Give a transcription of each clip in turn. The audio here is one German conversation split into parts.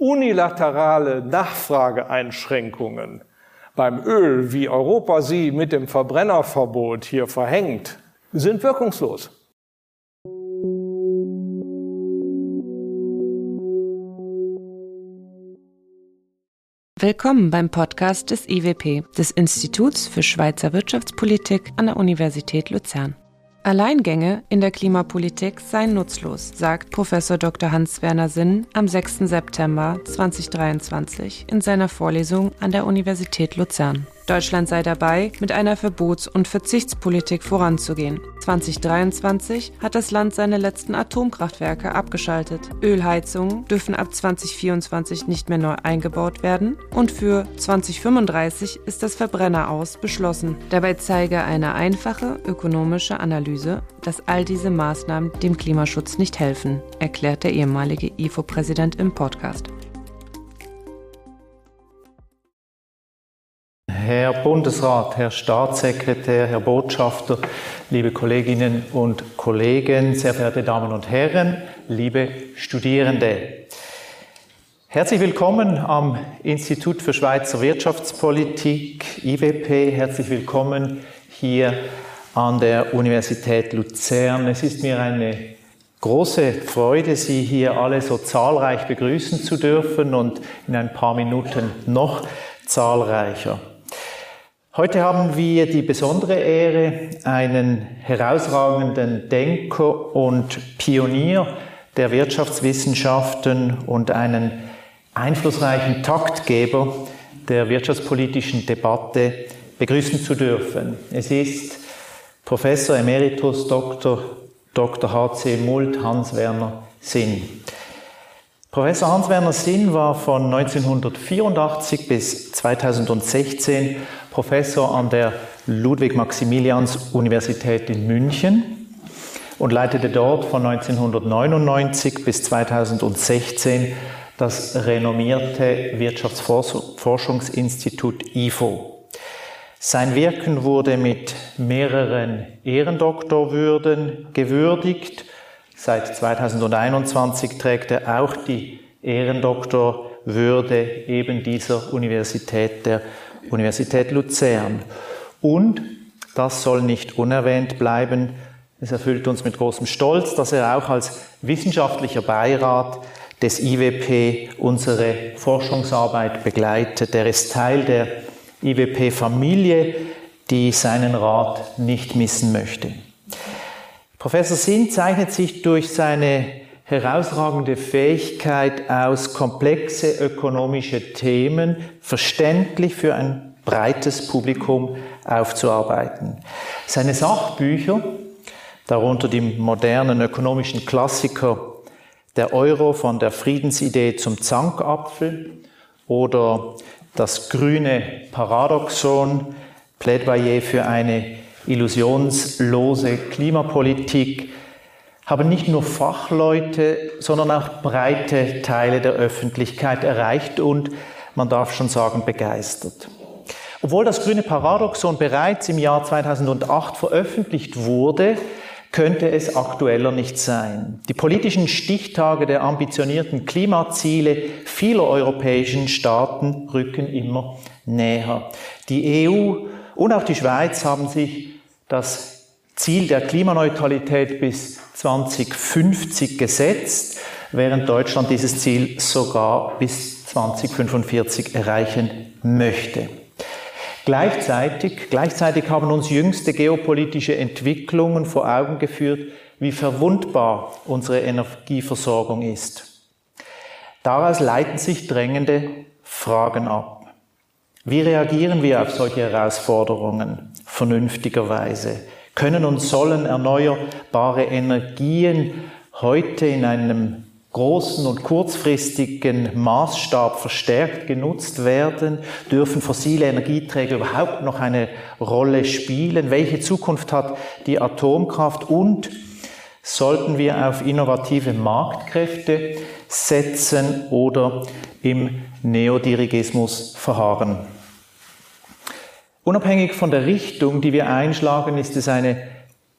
Unilaterale Nachfrageeinschränkungen beim Öl, wie Europa sie mit dem Verbrennerverbot hier verhängt, sind wirkungslos. Willkommen beim Podcast des IWP, des Instituts für Schweizer Wirtschaftspolitik an der Universität Luzern. Alleingänge in der Klimapolitik seien nutzlos, sagt Prof. Dr. Hans-Werner Sinn am 6. September 2023 in seiner Vorlesung an der Universität Luzern. Deutschland sei dabei, mit einer Verbots- und Verzichtspolitik voranzugehen. 2023 hat das Land seine letzten Atomkraftwerke abgeschaltet. Ölheizungen dürfen ab 2024 nicht mehr neu eingebaut werden und für 2035 ist das Verbrenner aus beschlossen. Dabei zeige eine einfache ökonomische Analyse, dass all diese Maßnahmen dem Klimaschutz nicht helfen, erklärt der ehemalige IFO-Präsident im Podcast. Herr Bundesrat, Herr Staatssekretär, Herr Botschafter, liebe Kolleginnen und Kollegen, sehr verehrte Damen und Herren, liebe Studierende. Herzlich willkommen am Institut für Schweizer Wirtschaftspolitik, IWP. Herzlich willkommen hier an der Universität Luzern. Es ist mir eine große Freude, Sie hier alle so zahlreich begrüßen zu dürfen und in ein paar Minuten noch zahlreicher. Heute haben wir die besondere Ehre, einen herausragenden Denker und Pionier der Wirtschaftswissenschaften und einen einflussreichen Taktgeber der wirtschaftspolitischen Debatte begrüßen zu dürfen. Es ist Professor Emeritus Dr. Dr. H.C. Mult Hans-Werner Sinn. Professor Hans-Werner Sinn war von 1984 bis 2016 Professor an der Ludwig-Maximilians-Universität in München und leitete dort von 1999 bis 2016 das renommierte Wirtschaftsforschungsinstitut IFO. Sein Wirken wurde mit mehreren Ehrendoktorwürden gewürdigt. Seit 2021 trägt er auch die Ehrendoktorwürde eben dieser Universität der Universität Luzern. Und, das soll nicht unerwähnt bleiben, es erfüllt uns mit großem Stolz, dass er auch als wissenschaftlicher Beirat des IWP unsere Forschungsarbeit begleitet. Er ist Teil der IWP-Familie, die seinen Rat nicht missen möchte. Professor Sinn zeichnet sich durch seine herausragende Fähigkeit aus, komplexe ökonomische Themen verständlich für ein breites Publikum aufzuarbeiten. Seine Sachbücher, darunter die modernen ökonomischen Klassiker Der Euro von der Friedensidee zum Zankapfel oder Das grüne Paradoxon, Plädoyer für eine illusionslose Klimapolitik, haben nicht nur Fachleute, sondern auch breite Teile der Öffentlichkeit erreicht und, man darf schon sagen, begeistert. Obwohl das grüne Paradoxon bereits im Jahr 2008 veröffentlicht wurde, könnte es aktueller nicht sein. Die politischen Stichtage der ambitionierten Klimaziele vieler europäischen Staaten rücken immer näher. Die EU und auch die Schweiz haben sich das Ziel der Klimaneutralität bis 2050 gesetzt, während Deutschland dieses Ziel sogar bis 2045 erreichen möchte. Gleichzeitig, gleichzeitig haben uns jüngste geopolitische Entwicklungen vor Augen geführt, wie verwundbar unsere Energieversorgung ist. Daraus leiten sich drängende Fragen ab. Wie reagieren wir auf solche Herausforderungen vernünftigerweise? Können und sollen erneuerbare Energien heute in einem großen und kurzfristigen Maßstab verstärkt genutzt werden? Dürfen fossile Energieträger überhaupt noch eine Rolle spielen? Welche Zukunft hat die Atomkraft? Und sollten wir auf innovative Marktkräfte setzen oder im Neodirigismus verharren? Unabhängig von der Richtung, die wir einschlagen, ist es eine,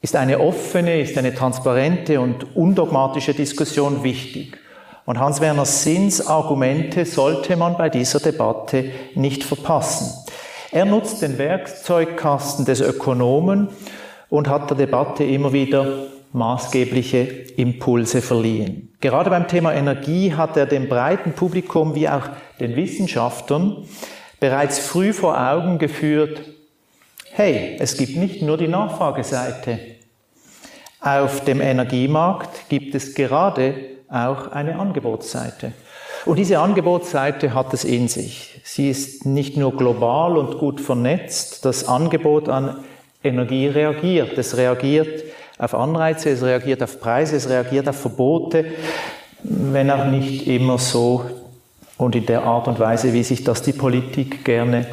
ist eine offene, ist eine transparente und undogmatische Diskussion wichtig. Und Hans-Werner Sinns Argumente sollte man bei dieser Debatte nicht verpassen. Er nutzt den Werkzeugkasten des Ökonomen und hat der Debatte immer wieder maßgebliche Impulse verliehen. Gerade beim Thema Energie hat er dem breiten Publikum wie auch den Wissenschaftlern bereits früh vor Augen geführt, hey, es gibt nicht nur die Nachfrageseite. Auf dem Energiemarkt gibt es gerade auch eine Angebotsseite. Und diese Angebotsseite hat es in sich. Sie ist nicht nur global und gut vernetzt, das Angebot an Energie reagiert. Es reagiert auf Anreize, es reagiert auf Preise, es reagiert auf Verbote, wenn auch nicht immer so und in der Art und Weise, wie sich das die Politik gerne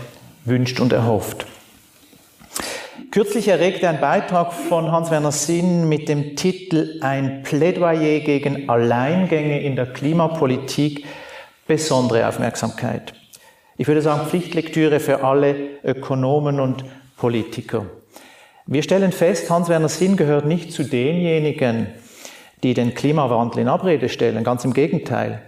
wünscht und erhofft. Kürzlich erregte ein Beitrag von Hans-Werner Sinn mit dem Titel Ein Plädoyer gegen Alleingänge in der Klimapolitik besondere Aufmerksamkeit. Ich würde sagen Pflichtlektüre für alle Ökonomen und Politiker. Wir stellen fest, Hans-Werner Sinn gehört nicht zu denjenigen, die den Klimawandel in Abrede stellen. Ganz im Gegenteil.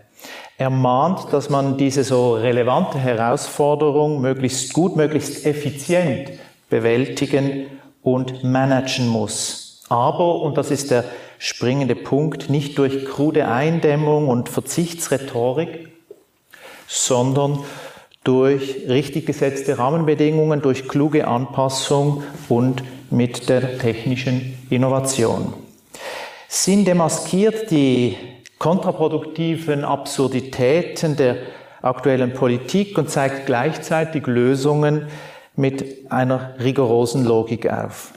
Er mahnt, dass man diese so relevante Herausforderung möglichst gut, möglichst effizient bewältigen und managen muss. Aber, und das ist der springende Punkt, nicht durch krude Eindämmung und Verzichtsrhetorik, sondern durch richtig gesetzte Rahmenbedingungen, durch kluge Anpassung und mit der technischen Innovation. Sinn demaskiert die kontraproduktiven Absurditäten der aktuellen Politik und zeigt gleichzeitig Lösungen mit einer rigorosen Logik auf.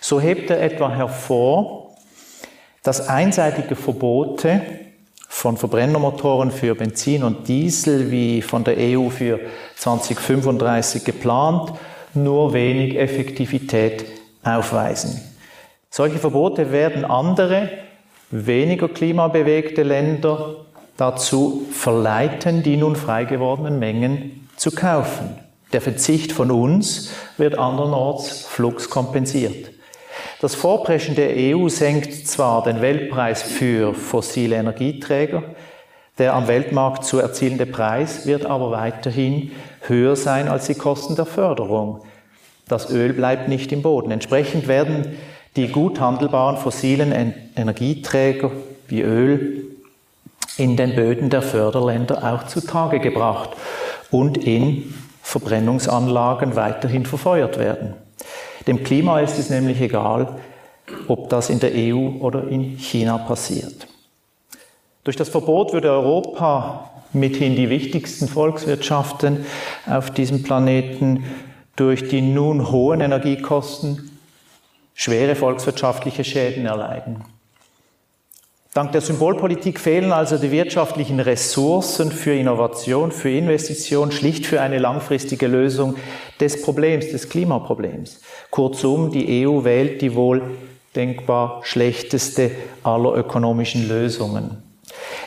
So hebt er etwa hervor, dass einseitige Verbote von Verbrennermotoren für Benzin und Diesel wie von der EU für 2035 geplant nur wenig Effektivität aufweisen. Solche Verbote werden andere, weniger klimabewegte Länder dazu verleiten, die nun frei gewordenen Mengen zu kaufen. Der Verzicht von uns wird andernorts flugs kompensiert. Das Vorpreschen der EU senkt zwar den Weltpreis für fossile Energieträger, der am Weltmarkt zu erzielende Preis wird aber weiterhin höher sein als die Kosten der Förderung. Das Öl bleibt nicht im Boden. Entsprechend werden die gut handelbaren fossilen Energieträger wie Öl in den Böden der Förderländer auch zutage gebracht und in Verbrennungsanlagen weiterhin verfeuert werden. Dem Klima ist es nämlich egal, ob das in der EU oder in China passiert. Durch das Verbot würde Europa mithin die wichtigsten Volkswirtschaften auf diesem Planeten durch die nun hohen Energiekosten schwere volkswirtschaftliche Schäden erleiden. Dank der Symbolpolitik fehlen also die wirtschaftlichen Ressourcen für Innovation, für Investition, schlicht für eine langfristige Lösung des Problems, des Klimaproblems. Kurzum, die EU wählt die wohl denkbar schlechteste aller ökonomischen Lösungen.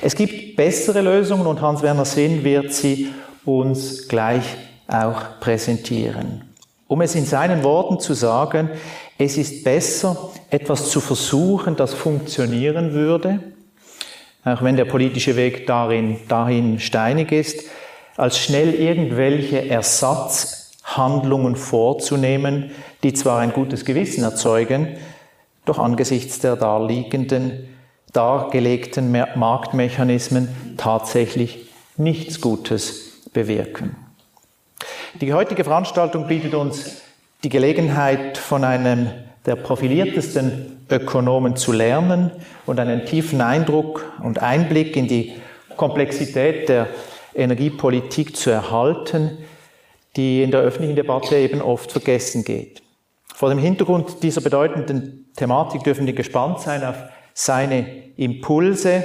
Es gibt bessere Lösungen und Hans-Werner Sinn wird sie uns gleich auch präsentieren. Um es in seinen Worten zu sagen, es ist besser, etwas zu versuchen, das funktionieren würde, auch wenn der politische Weg darin, dahin steinig ist, als schnell irgendwelche Ersatzhandlungen vorzunehmen, die zwar ein gutes Gewissen erzeugen, doch angesichts der darliegenden, dargelegten Marktmechanismen tatsächlich nichts Gutes bewirken. Die heutige Veranstaltung bietet uns die Gelegenheit, von einem der profiliertesten Ökonomen zu lernen und einen tiefen Eindruck und Einblick in die Komplexität der Energiepolitik zu erhalten, die in der öffentlichen Debatte eben oft vergessen geht. Vor dem Hintergrund dieser bedeutenden Thematik dürfen wir gespannt sein auf seine Impulse,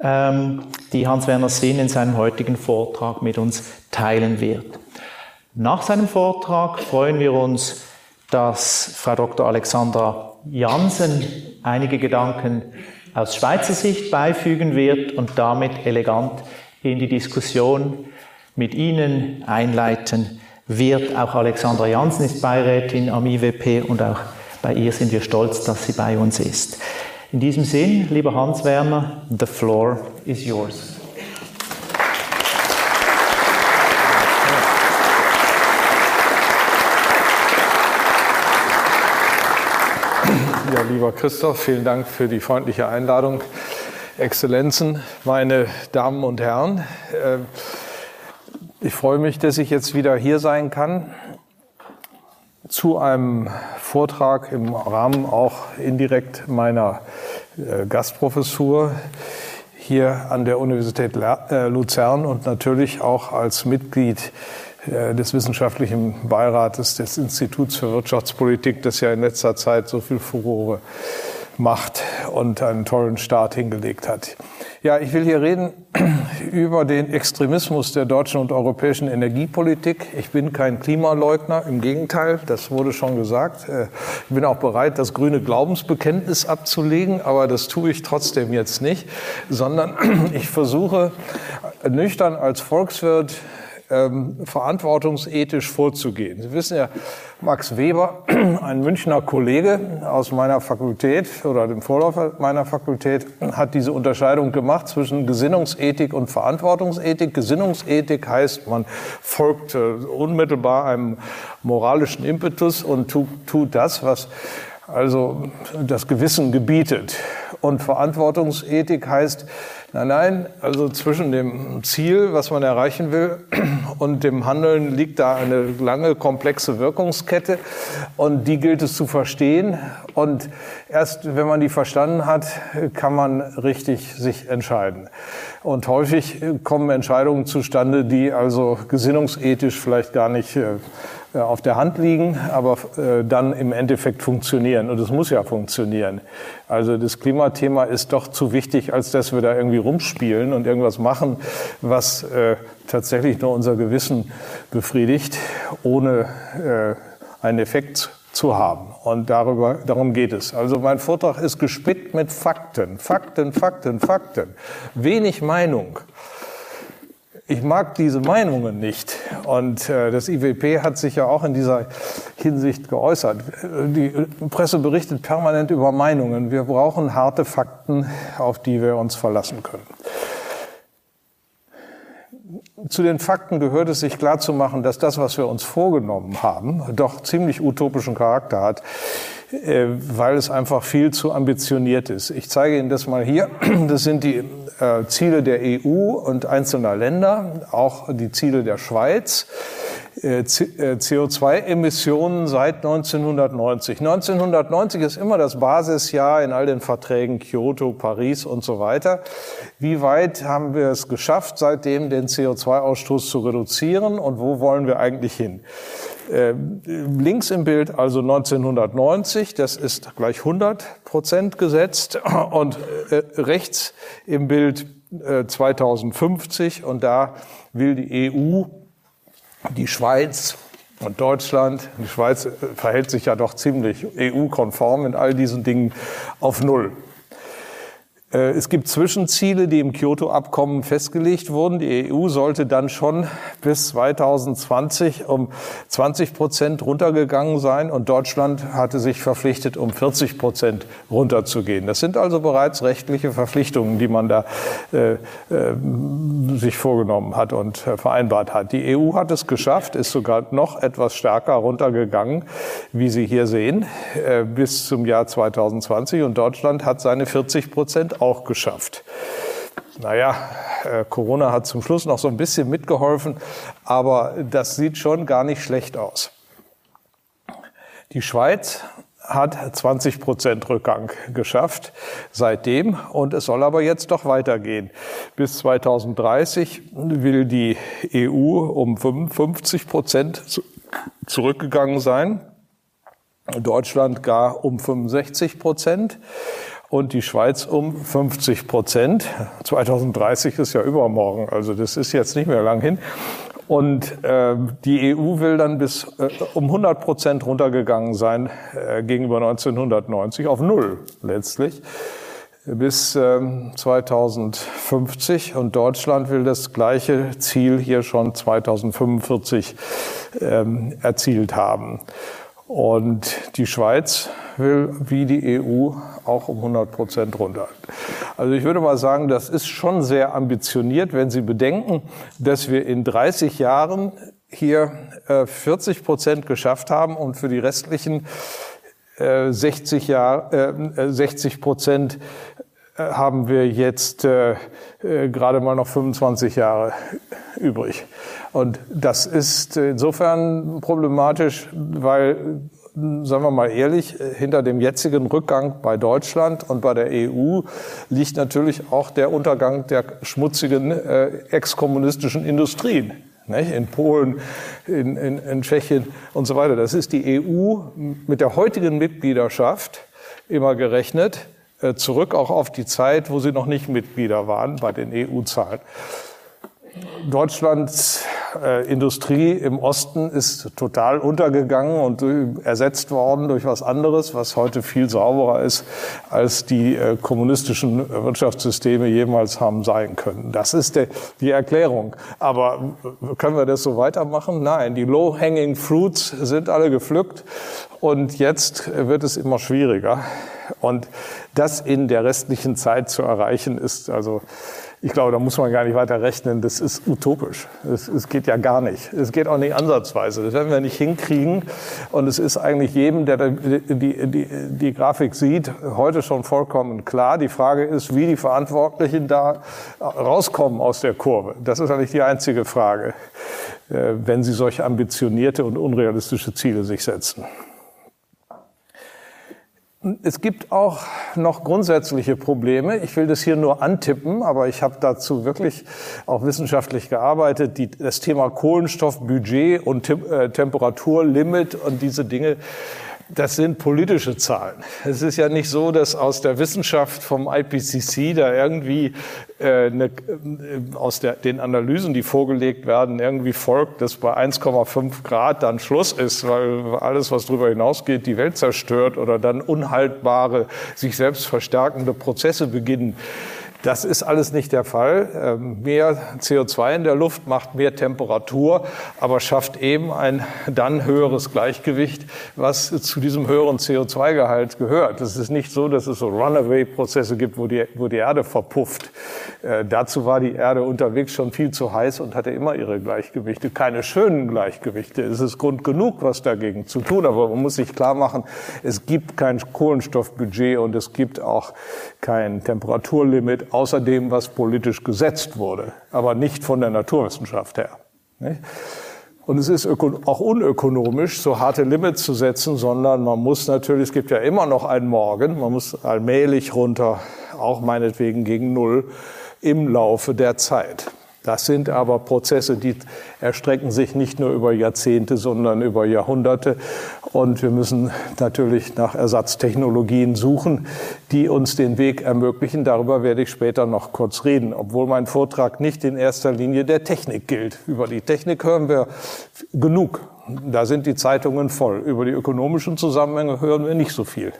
ähm, die Hans-Werner Sinn in seinem heutigen Vortrag mit uns teilen wird. Nach seinem Vortrag freuen wir uns, dass Frau Dr. Alexandra Jansen einige Gedanken aus Schweizer Sicht beifügen wird und damit elegant in die Diskussion mit Ihnen einleiten wird. Auch Alexandra Jansen ist Beirätin am IWP und auch bei ihr sind wir stolz, dass sie bei uns ist. In diesem Sinn, lieber Hans Werner, the floor is yours. Lieber Christoph, vielen Dank für die freundliche Einladung. Exzellenzen, meine Damen und Herren, äh, ich freue mich, dass ich jetzt wieder hier sein kann zu einem Vortrag im Rahmen auch indirekt meiner äh, Gastprofessur hier an der Universität äh, Luzern und natürlich auch als Mitglied des wissenschaftlichen Beirates des Instituts für Wirtschaftspolitik, das ja in letzter Zeit so viel Furore macht und einen tollen Start hingelegt hat. Ja, ich will hier reden über den Extremismus der deutschen und europäischen Energiepolitik. Ich bin kein Klimaleugner, im Gegenteil, das wurde schon gesagt. Äh, ich bin auch bereit, das grüne Glaubensbekenntnis abzulegen, aber das tue ich trotzdem jetzt nicht, sondern ich versuche nüchtern als Volkswirt ähm, verantwortungsethisch vorzugehen. Sie wissen ja, Max Weber, ein Münchner Kollege aus meiner Fakultät oder dem Vorläufer meiner Fakultät, hat diese Unterscheidung gemacht zwischen Gesinnungsethik und Verantwortungsethik. Gesinnungsethik heißt, man folgt äh, unmittelbar einem moralischen Impetus und tut, tut das, was also das Gewissen gebietet. Und Verantwortungsethik heißt, Nein, nein, also zwischen dem Ziel, was man erreichen will, und dem Handeln liegt da eine lange, komplexe Wirkungskette und die gilt es zu verstehen. Und erst wenn man die verstanden hat, kann man richtig sich entscheiden. Und häufig kommen Entscheidungen zustande, die also gesinnungsethisch vielleicht gar nicht äh, auf der Hand liegen, aber äh, dann im Endeffekt funktionieren. Und es muss ja funktionieren. Also das Klimathema ist doch zu wichtig, als dass wir da irgendwie rumspielen und irgendwas machen, was äh, tatsächlich nur unser Gewissen befriedigt, ohne äh, einen Effekt zu haben. Und darüber, darum geht es. Also mein Vortrag ist gespickt mit Fakten. Fakten, Fakten, Fakten. Wenig Meinung ich mag diese Meinungen nicht. Und äh, das IWP hat sich ja auch in dieser Hinsicht geäußert. Die Presse berichtet permanent über Meinungen. Wir brauchen harte Fakten, auf die wir uns verlassen können. Zu den Fakten gehört es, sich klarzumachen, dass das, was wir uns vorgenommen haben, doch ziemlich utopischen Charakter hat. Äh, weil es einfach viel zu ambitioniert ist. Ich zeige Ihnen das mal hier. Das sind die äh, Ziele der EU und einzelner Länder, auch die Ziele der Schweiz. Äh, CO2-Emissionen seit 1990. 1990 ist immer das Basisjahr in all den Verträgen Kyoto, Paris und so weiter. Wie weit haben wir es geschafft, seitdem den CO2-Ausstoß zu reduzieren und wo wollen wir eigentlich hin? Äh, links im Bild also 1990, das ist gleich 100 Prozent gesetzt und äh, rechts im Bild äh, 2050 und da will die EU, die Schweiz und Deutschland, die Schweiz äh, verhält sich ja doch ziemlich EU-konform in all diesen Dingen auf Null. Äh, es gibt Zwischenziele, die im Kyoto-Abkommen festgelegt wurden. Die EU sollte dann schon bis 2020 um 20 Prozent runtergegangen sein und Deutschland hatte sich verpflichtet, um 40 Prozent runterzugehen. Das sind also bereits rechtliche Verpflichtungen, die man da äh, äh, sich vorgenommen hat und äh, vereinbart hat. Die EU hat es geschafft, ist sogar noch etwas stärker runtergegangen, wie Sie hier sehen, äh, bis zum Jahr 2020 und Deutschland hat seine 40 Prozent auch geschafft. Naja, äh, Corona hat zum Schluss noch so ein bisschen mitgeholfen, aber das sieht schon gar nicht schlecht aus. Die Schweiz hat 20 Prozent Rückgang geschafft seitdem und es soll aber jetzt doch weitergehen. Bis 2030 will die EU um 55 Prozent zurückgegangen sein, Deutschland gar um 65 Prozent und die Schweiz um 50 Prozent. 2030 ist ja übermorgen, also das ist jetzt nicht mehr lang hin. Und äh, die EU will dann bis äh, um 100 Prozent runtergegangen sein äh, gegenüber 1990 auf Null letztlich bis äh, 2050 und Deutschland will das gleiche Ziel hier schon 2045 ähm, erzielt haben. Und die Schweiz will wie die EU auch um 100 Prozent runter. Also ich würde mal sagen, das ist schon sehr ambitioniert, wenn Sie bedenken, dass wir in 30 Jahren hier 40 äh, Prozent geschafft haben und für die restlichen 60, äh, Jahr, 60 äh, Prozent haben wir jetzt gerade mal noch 25 Jahre übrig. Und das ist insofern problematisch, weil, sagen wir mal ehrlich, hinter dem jetzigen Rückgang bei Deutschland und bei der EU liegt natürlich auch der Untergang der schmutzigen äh, exkommunistischen Industrien nicht? in Polen, in, in, in Tschechien und so weiter. Das ist die EU mit der heutigen Mitgliedschaft immer gerechnet, äh, zurück auch auf die Zeit, wo sie noch nicht Mitglieder waren bei den EU-Zahlen. Deutschlands äh, Industrie im Osten ist total untergegangen und äh, ersetzt worden durch was anderes, was heute viel sauberer ist, als die äh, kommunistischen Wirtschaftssysteme jemals haben sein können. Das ist der, die Erklärung. Aber äh, können wir das so weitermachen? Nein, die low-hanging fruits sind alle gepflückt und jetzt wird es immer schwieriger. Und das in der restlichen Zeit zu erreichen, ist also ich glaube, da muss man gar nicht weiter rechnen. Das ist utopisch. Es, geht ja gar nicht. Es geht auch nicht ansatzweise. Das werden wir nicht hinkriegen. Und es ist eigentlich jedem, der die, die, die, die Grafik sieht, heute schon vollkommen klar. Die Frage ist, wie die Verantwortlichen da rauskommen aus der Kurve. Das ist eigentlich die einzige Frage, äh, wenn sie solche ambitionierte und unrealistische Ziele sich setzen. Es gibt auch noch grundsätzliche Probleme. Ich will das hier nur antippen, aber ich habe dazu wirklich auch wissenschaftlich gearbeitet. Die, das Thema Kohlenstoffbudget und äh, Temperaturlimit und diese Dinge das sind politische Zahlen. Es ist ja nicht so, dass aus der Wissenschaft vom IPCC da irgendwie äh, eine, äh, aus der, den Analysen, die vorgelegt werden, irgendwie folgt, dass bei 1,5 Grad dann Schluss ist, weil alles, was darüber hinausgeht, die Welt zerstört oder dann unhaltbare, sich selbst verstärkende Prozesse beginnen. Das ist alles nicht der Fall. Ähm, mehr CO2 in der Luft macht mehr Temperatur, aber schafft eben ein dann höheres Gleichgewicht, was zu diesem höheren CO2-Gehalt gehört. Es ist nicht so, dass es so Runaway-Prozesse gibt, wo die, wo die Erde verpufft. Äh, dazu war die Erde unterwegs schon viel zu heiß und hatte immer ihre Gleichgewichte. Keine schönen Gleichgewichte. Es ist Grund genug, was dagegen zu tun. Aber man muss sich klar machen, es gibt kein Kohlenstoffbudget und es gibt auch kein Temperaturlimit außer dem, was politisch gesetzt wurde, aber nicht von der Naturwissenschaft her. Und es ist auch unökonomisch, so harte Limits zu setzen, sondern man muss natürlich, es gibt ja immer noch einen Morgen, man muss allmählich runter, auch meinetwegen gegen Null, im Laufe der Zeit. Das sind aber Prozesse, die erstrecken sich nicht nur über Jahrzehnte, sondern über Jahrhunderte. Und wir müssen natürlich nach Ersatztechnologien suchen, die uns den Weg ermöglichen. Darüber werde ich später noch kurz reden, obwohl mein Vortrag nicht in erster Linie der Technik gilt. Über die Technik hören wir genug. Da sind die Zeitungen voll. Über die ökonomischen Zusammenhänge hören wir nicht so viel.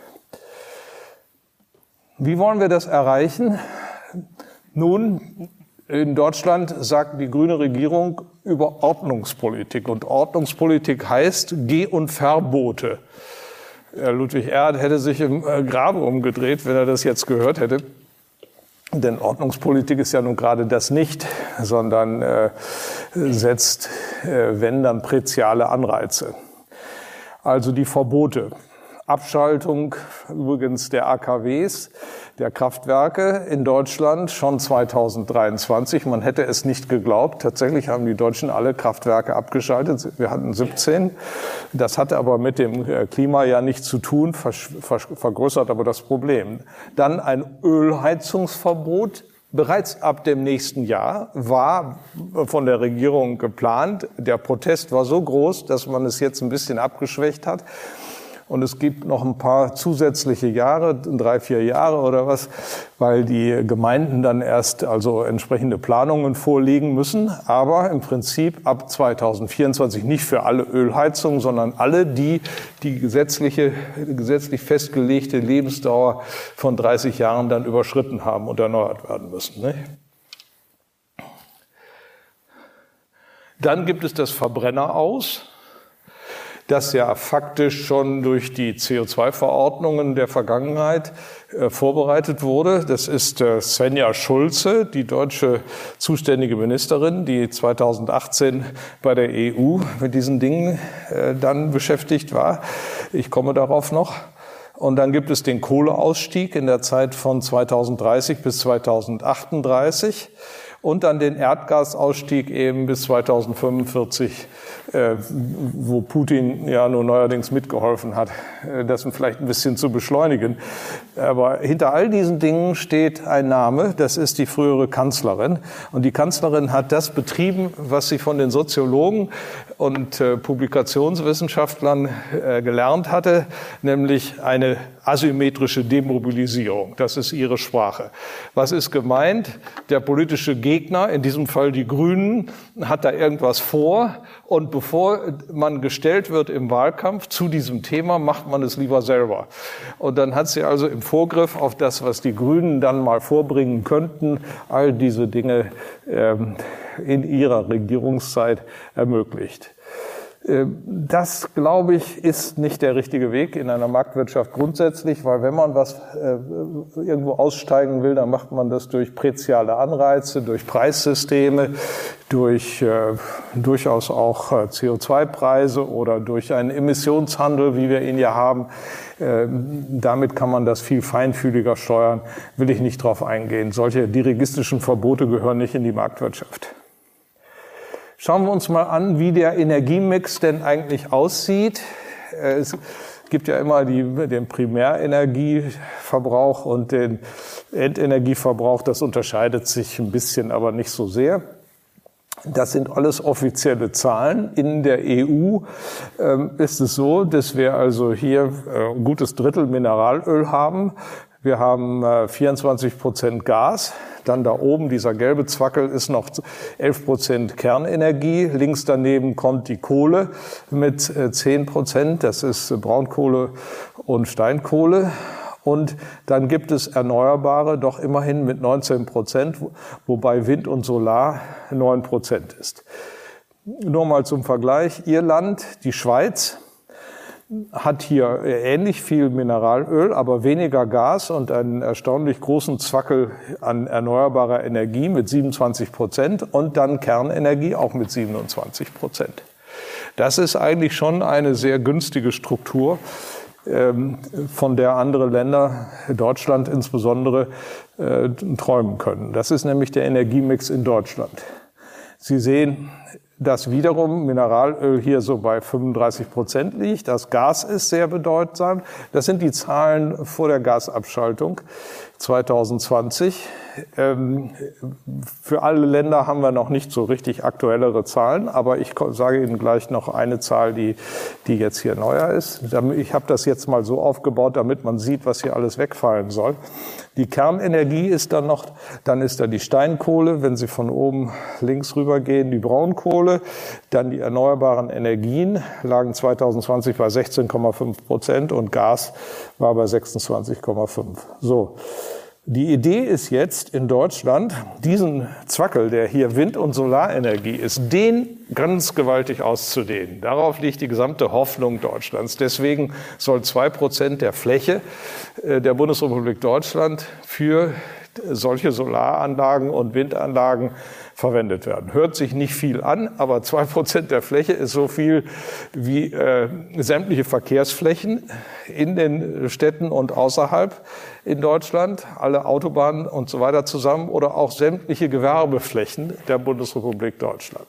Wie wollen wir das erreichen? Nun, in Deutschland sagt die grüne Regierung über Ordnungspolitik. Und Ordnungspolitik heißt Geh- und Verbote. Ludwig Erhard hätte sich im äh, Grabe umgedreht, wenn er das jetzt gehört hätte. Denn Ordnungspolitik ist ja nun gerade das nicht, sondern äh, setzt, äh, wenn dann, preziale Anreize. Also die Verbote. Abschaltung übrigens der AKWs, der Kraftwerke in Deutschland schon 2023. Man hätte es nicht geglaubt. Tatsächlich haben die Deutschen alle Kraftwerke abgeschaltet. Wir hatten 17. Das hatte aber mit dem äh, Klima ja nichts zu tun, vergrößert aber das Problem. Dann ein Ölheizungsverbot Bereits ab dem nächsten Jahr war von der Regierung geplant. Der Protest war so groß, dass man es jetzt ein bisschen abgeschwächt hat. Und es gibt noch ein paar zusätzliche Jahre, drei, vier Jahre oder was, weil die Gemeinden dann erst also entsprechende Planungen vorlegen müssen. Aber im Prinzip ab 2024 nicht für alle Ölheizungen, sondern alle, die die gesetzliche, gesetzlich festgelegte Lebensdauer von 30 Jahren dann überschritten haben und erneuert werden müssen. Nicht? Dann gibt es das Verbrenner aus. Das ja faktisch schon durch die CO2-Verordnungen der Vergangenheit äh, vorbereitet wurde. Das ist äh, Svenja Schulze, die deutsche zuständige Ministerin, die 2018 bei der EU mit diesen Dingen äh, dann beschäftigt war. Ich komme darauf noch. Und dann gibt es den Kohleausstieg in der Zeit von 2030 bis 2038 und dann den Erdgasausstieg eben bis 2045 äh, wo Putin ja nur neuerdings mitgeholfen hat, äh, das vielleicht ein bisschen zu beschleunigen. Aber hinter all diesen Dingen steht ein Name, das ist die frühere Kanzlerin. Und die Kanzlerin hat das betrieben, was sie von den Soziologen und äh, Publikationswissenschaftlern äh, gelernt hatte, nämlich eine asymmetrische Demobilisierung. Das ist ihre Sprache. Was ist gemeint? Der politische Gegner, in diesem Fall die Grünen, hat da irgendwas vor und bevor man gestellt wird im Wahlkampf zu diesem Thema, macht man es lieber selber. Und dann hat sie also im Vorgriff auf das, was die Grünen dann mal vorbringen könnten, all diese Dinge ähm, in ihrer Regierungszeit ermöglicht. Ähm, das, glaube ich, ist nicht der richtige Weg in einer Marktwirtschaft grundsätzlich, weil wenn man was äh, irgendwo aussteigen will, dann macht man das durch preziale Anreize, durch Preissysteme, durch äh, durchaus auch äh, CO2-Preise oder durch einen Emissionshandel, wie wir ihn ja haben. Ähm, damit kann man das viel feinfühliger steuern, will ich nicht drauf eingehen. Solche dirigistischen Verbote gehören nicht in die Marktwirtschaft. Schauen wir uns mal an, wie der Energiemix denn eigentlich aussieht. Äh, es gibt ja immer die, den Primärenergieverbrauch und den Endenergieverbrauch. Das unterscheidet sich ein bisschen, aber nicht so sehr. Das sind alles offizielle Zahlen. In der EU ähm, ist es so, dass wir also hier äh, ein gutes Drittel Mineralöl haben. Wir haben äh, 24 Prozent Gas. Dann da oben, dieser gelbe Zwackel, ist noch 11 Prozent Kernenergie. Links daneben kommt die Kohle mit 10 äh, Prozent. Das ist Braunkohle und Steinkohle. Und dann gibt es Erneuerbare doch immerhin mit 19 Prozent, wobei Wind und Solar 9 Prozent ist. Nur mal zum Vergleich. Irland, die Schweiz, hat hier ähnlich viel Mineralöl, aber weniger Gas und einen erstaunlich großen Zwackel an erneuerbarer Energie mit 27 Prozent und dann Kernenergie auch mit 27 Prozent. Das ist eigentlich schon eine sehr günstige Struktur, ähm, von der andere Länder, Deutschland insbesondere, äh, träumen können. Das ist nämlich der Energiemix in Deutschland. Sie sehen, dass wiederum Mineralöl hier so bei 35 Prozent liegt. Das Gas ist sehr bedeutsam. Das sind die Zahlen vor der Gasabschaltung 2020. Ähm, für alle Länder haben wir noch nicht so richtig aktuellere Zahlen, aber ich sage Ihnen gleich noch eine Zahl, die, die jetzt hier neuer ist. Ich habe das jetzt mal so aufgebaut, damit man sieht, was hier alles wegfallen soll. Die Kernenergie ist dann noch, dann ist da die Steinkohle, wenn Sie von oben links rübergehen, die Braunkohle, dann die erneuerbaren Energien lagen 2020 bei 16,5 Prozent und Gas war bei 26,5. So. Die Idee ist jetzt in Deutschland, diesen Zwackel, der hier Wind- und Solarenergie ist, den ganz gewaltig auszudehnen. Darauf liegt die gesamte Hoffnung Deutschlands. Deswegen soll zwei Prozent der Fläche äh, der Bundesrepublik Deutschland für solche Solaranlagen und Windanlagen verwendet werden. Hört sich nicht viel an, aber zwei Prozent der Fläche ist so viel wie äh, sämtliche Verkehrsflächen in den Städten und außerhalb in Deutschland, alle Autobahnen und so weiter zusammen oder auch sämtliche Gewerbeflächen der Bundesrepublik Deutschland.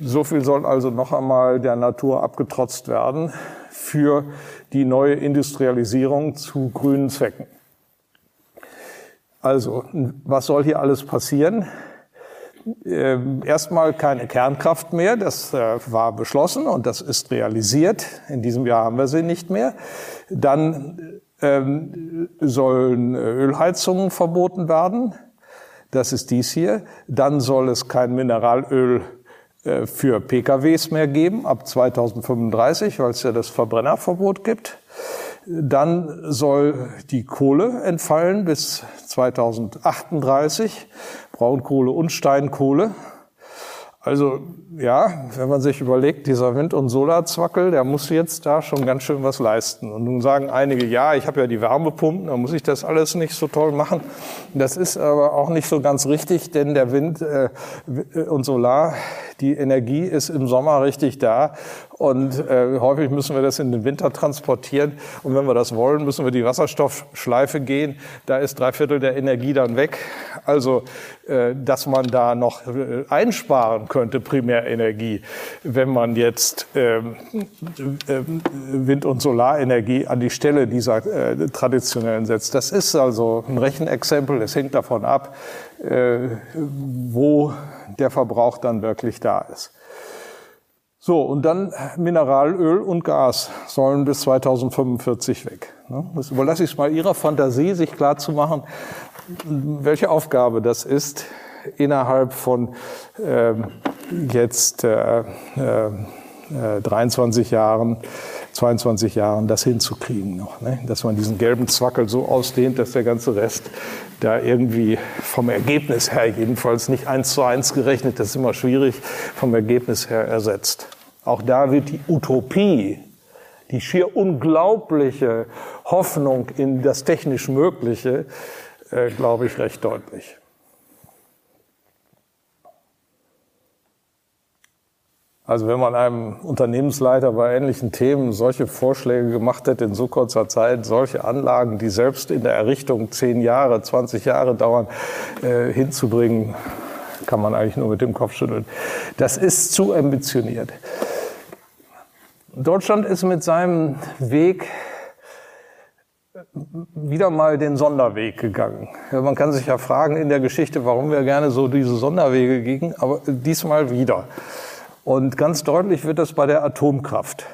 So viel soll also noch einmal der Natur abgetrotzt werden für die neue Industrialisierung zu grünen Zwecken. Also, was soll hier alles passieren? Ähm, erstmal keine Kernkraft mehr, das äh, war beschlossen und das ist realisiert. In diesem Jahr haben wir sie nicht mehr. Dann ähm, sollen Ölheizungen verboten werden. Das ist dies hier. Dann soll es kein Mineralöl äh, für PKWs mehr geben ab 2035, weil es ja das Verbrennerverbot gibt. Dann soll die Kohle entfallen bis 2038, Braunkohle und Steinkohle. Also ja, wenn man sich überlegt, dieser Wind- und Solarzwackel, der muss jetzt da schon ganz schön was leisten. Und nun sagen einige, ja, ich habe ja die Wärmepumpen, da muss ich das alles nicht so toll machen. Das ist aber auch nicht so ganz richtig, denn der Wind äh, und Solar, die Energie ist im Sommer richtig da und äh, häufig müssen wir das in den Winter transportieren. Und wenn wir das wollen, müssen wir die Wasserstoffschleife gehen. Da ist drei Viertel der Energie dann weg. Also, äh, dass man da noch äh, einsparen könnte, Primärenergie, wenn man jetzt ähm, äh, Wind- und Solarenergie an die Stelle dieser äh, traditionellen setzt. Das ist also ein Rechenexempel. Es hängt davon ab, äh, wo der Verbrauch dann wirklich da ist. So, und dann Mineralöl und Gas sollen bis 2045 weg. Ne? Das überlasse ich es mal Ihrer Fantasie, sich klar zu machen, welche Aufgabe das ist, innerhalb von ähm, jetzt äh, äh, 23 Jahren, 22 Jahren das hinzukriegen noch. Ne? Dass man diesen gelben Zwackel so ausdehnt, dass der ganze Rest da irgendwie vom Ergebnis her jedenfalls nicht eins zu eins gerechnet, das ist immer schwierig, vom Ergebnis her ersetzt. Auch da wird die Utopie, die schier unglaubliche Hoffnung in das technisch Mögliche, äh, glaube ich, recht deutlich. Also wenn man einem Unternehmensleiter bei ähnlichen Themen solche Vorschläge gemacht hätte in so kurzer Zeit, solche Anlagen, die selbst in der Errichtung zehn Jahre, 20 Jahre dauern, äh, hinzubringen, kann man eigentlich nur mit dem Kopf schütteln. Das ist zu ambitioniert. Deutschland ist mit seinem Weg wieder mal den Sonderweg gegangen. Man kann sich ja fragen in der Geschichte, warum wir gerne so diese Sonderwege gingen, aber diesmal wieder. Und ganz deutlich wird das bei der Atomkraft.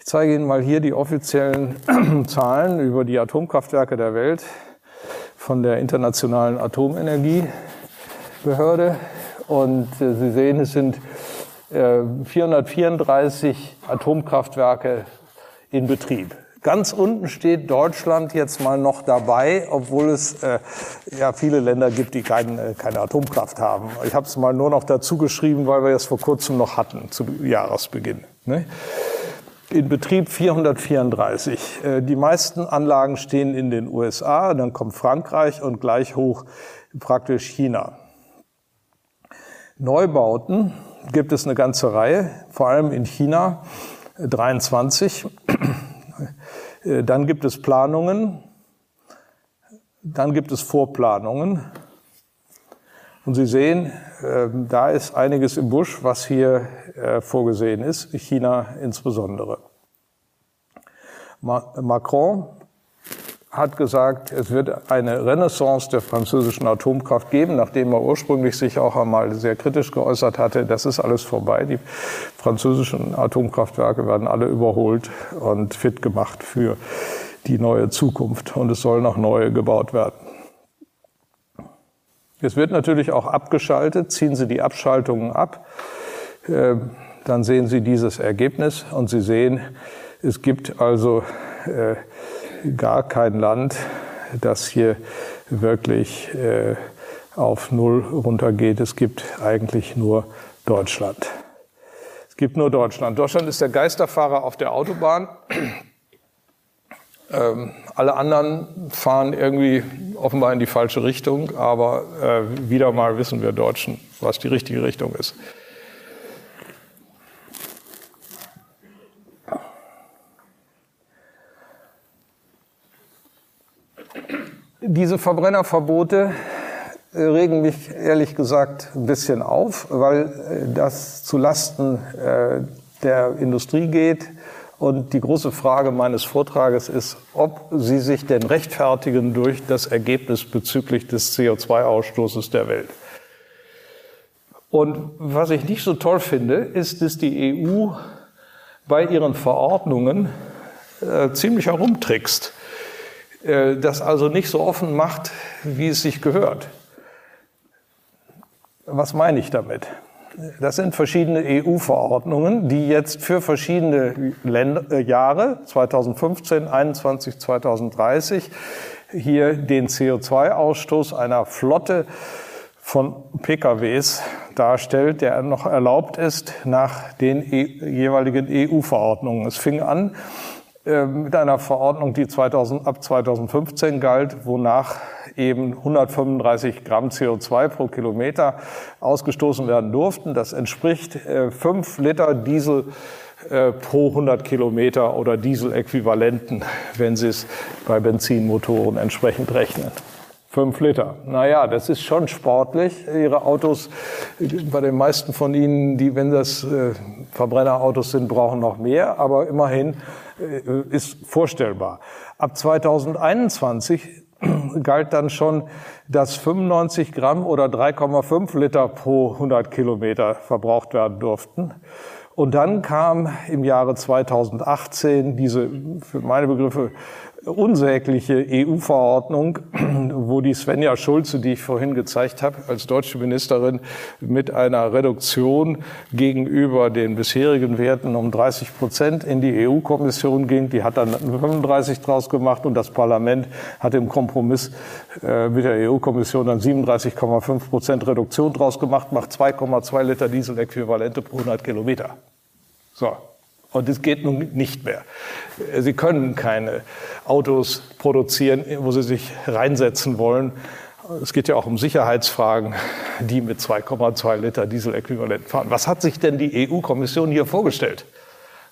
Ich zeige Ihnen mal hier die offiziellen Zahlen über die Atomkraftwerke der Welt von der Internationalen Atomenergiebehörde. Und äh, Sie sehen, es sind 434 äh, Atomkraftwerke in Betrieb. Ganz unten steht Deutschland jetzt mal noch dabei, obwohl es äh, ja viele Länder gibt, die kein, äh, keine Atomkraft haben. Ich habe es mal nur noch dazu geschrieben, weil wir es vor kurzem noch hatten, zu Jahresbeginn. Ne? In Betrieb 434. Äh, die meisten Anlagen stehen in den USA, dann kommt Frankreich und gleich hoch praktisch China. Neubauten gibt es eine ganze Reihe, vor allem in China 23. Äh, dann gibt es Planungen, dann gibt es Vorplanungen. Und Sie sehen, äh, da ist einiges im Busch, was hier äh, vorgesehen ist, China insbesondere. Macron hat gesagt, es wird eine Renaissance der französischen Atomkraft geben, nachdem er ursprünglich sich auch einmal sehr kritisch geäußert hatte. Das ist alles vorbei. Die französischen Atomkraftwerke werden alle überholt und fit gemacht für die neue Zukunft. Und es sollen noch neue gebaut werden. Es wird natürlich auch abgeschaltet. Ziehen Sie die Abschaltungen ab, äh, dann sehen Sie dieses Ergebnis und Sie sehen, es gibt also äh, gar kein Land, das hier wirklich äh, auf Null runtergeht. Es gibt eigentlich nur Deutschland. Es gibt nur Deutschland. Deutschland ist der Geisterfahrer auf der Autobahn. Ähm, alle anderen fahren irgendwie offenbar in die falsche Richtung, aber äh, wieder mal wissen wir Deutschen, was die richtige Richtung ist. Diese Verbrennerverbote äh, regen mich ehrlich gesagt ein bisschen auf, weil äh, das zu Lasten äh, der Industrie geht. Und die große Frage meines Vortrages ist, ob Sie sich denn rechtfertigen durch das Ergebnis bezüglich des CO2-Ausstoßes der Welt. Und was ich nicht so toll finde, ist, dass die EU bei ihren Verordnungen äh, ziemlich herumtrickst. Äh, das also nicht so offen macht, wie es sich gehört. Was meine ich damit? Das sind verschiedene EU-Verordnungen, die jetzt für verschiedene Länder, äh, Jahre, 2015, 21, 2030, hier den CO2-Ausstoß einer Flotte von PKWs darstellt, der noch erlaubt ist nach den e jeweiligen EU-Verordnungen. Es fing an mit einer Verordnung, die 2000, ab 2015 galt, wonach eben 135 Gramm CO2 pro Kilometer ausgestoßen werden durften. Das entspricht äh, 5 Liter Diesel äh, pro 100 Kilometer oder Diesel-Äquivalenten, wenn Sie es bei Benzinmotoren entsprechend rechnen. Fünf Liter. Naja, das ist schon sportlich. Ihre Autos, bei den meisten von Ihnen, die, wenn das äh, Verbrennerautos sind, brauchen noch mehr, aber immerhin äh, ist vorstellbar. Ab 2021 galt dann schon, dass 95 Gramm oder 3,5 Liter pro 100 Kilometer verbraucht werden durften. Und dann kam im Jahre 2018 diese, für meine Begriffe, unsägliche EU-Verordnung, wo die Svenja Schulze, die ich vorhin gezeigt habe, als deutsche Ministerin mit einer Reduktion gegenüber den bisherigen Werten um 30 Prozent in die EU-Kommission ging. Die hat dann 35 draus gemacht und das Parlament hat im Kompromiss äh, mit der EU-Kommission dann 37,5 Prozent Reduktion draus gemacht, macht 2,2 Liter Diesel-Äquivalente pro 100 Kilometer. So, und es geht nun nicht mehr. Sie können keine Autos produzieren, wo Sie sich reinsetzen wollen. Es geht ja auch um Sicherheitsfragen, die mit 2,2 Liter Diesel-Äquivalent fahren. Was hat sich denn die EU-Kommission hier vorgestellt?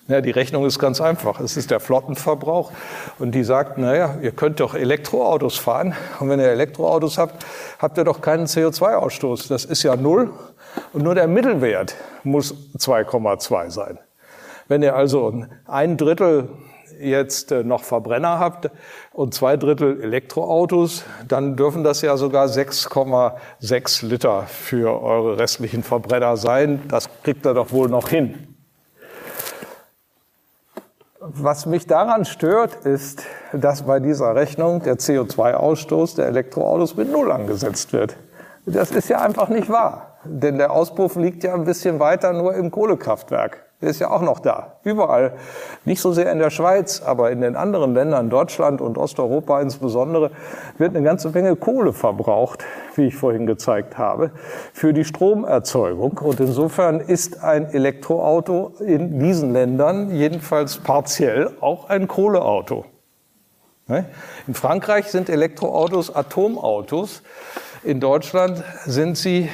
Ja, die Rechnung ist ganz einfach. Es ist der Flottenverbrauch. Und die sagt, naja, ihr könnt doch Elektroautos fahren. Und wenn ihr Elektroautos habt, habt ihr doch keinen CO2-Ausstoß. Das ist ja null. Und nur der Mittelwert muss 2,2 sein. Wenn ihr also ein Drittel jetzt äh, noch Verbrenner habt und zwei Drittel Elektroautos, dann dürfen das ja sogar 6,6 Liter für eure restlichen Verbrenner sein. Das kriegt ihr doch wohl noch hin. Was mich daran stört, ist, dass bei dieser Rechnung der CO2-Ausstoß der Elektroautos mit Null angesetzt wird. Das ist ja einfach nicht wahr. Denn der Auspuff liegt ja ein bisschen weiter nur im Kohlekraftwerk. Ist ja auch noch da. Überall. Nicht so sehr in der Schweiz, aber in den anderen Ländern, Deutschland und Osteuropa insbesondere, wird eine ganze Menge Kohle verbraucht, wie ich vorhin gezeigt habe, für die Stromerzeugung. Und insofern ist ein Elektroauto in diesen Ländern jedenfalls partiell auch ein Kohleauto. Ne? In Frankreich sind Elektroautos Atomautos. In Deutschland sind sie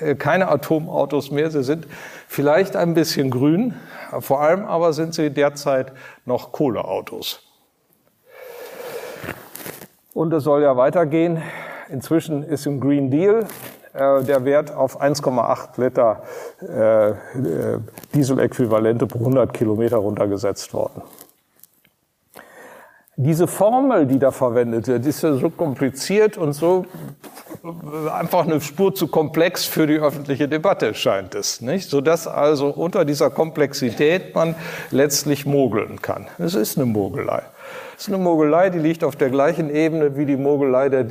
äh, keine Atomautos mehr. Sie sind vielleicht ein bisschen grün, vor allem aber sind sie derzeit noch Kohleautos. Und es soll ja weitergehen. Inzwischen ist im Green Deal äh, der Wert auf 1,8 Liter äh, äh, Dieseläquivalente pro 100 Kilometer runtergesetzt worden. Diese Formel, die da verwendet wird, ist ja so kompliziert und so einfach eine Spur zu komplex für die öffentliche Debatte, scheint es, nicht? Sodass also unter dieser Komplexität man letztlich mogeln kann. Es ist eine Mogelei. Es ist eine Mogelei, die liegt auf der gleichen Ebene wie die Mogelei der,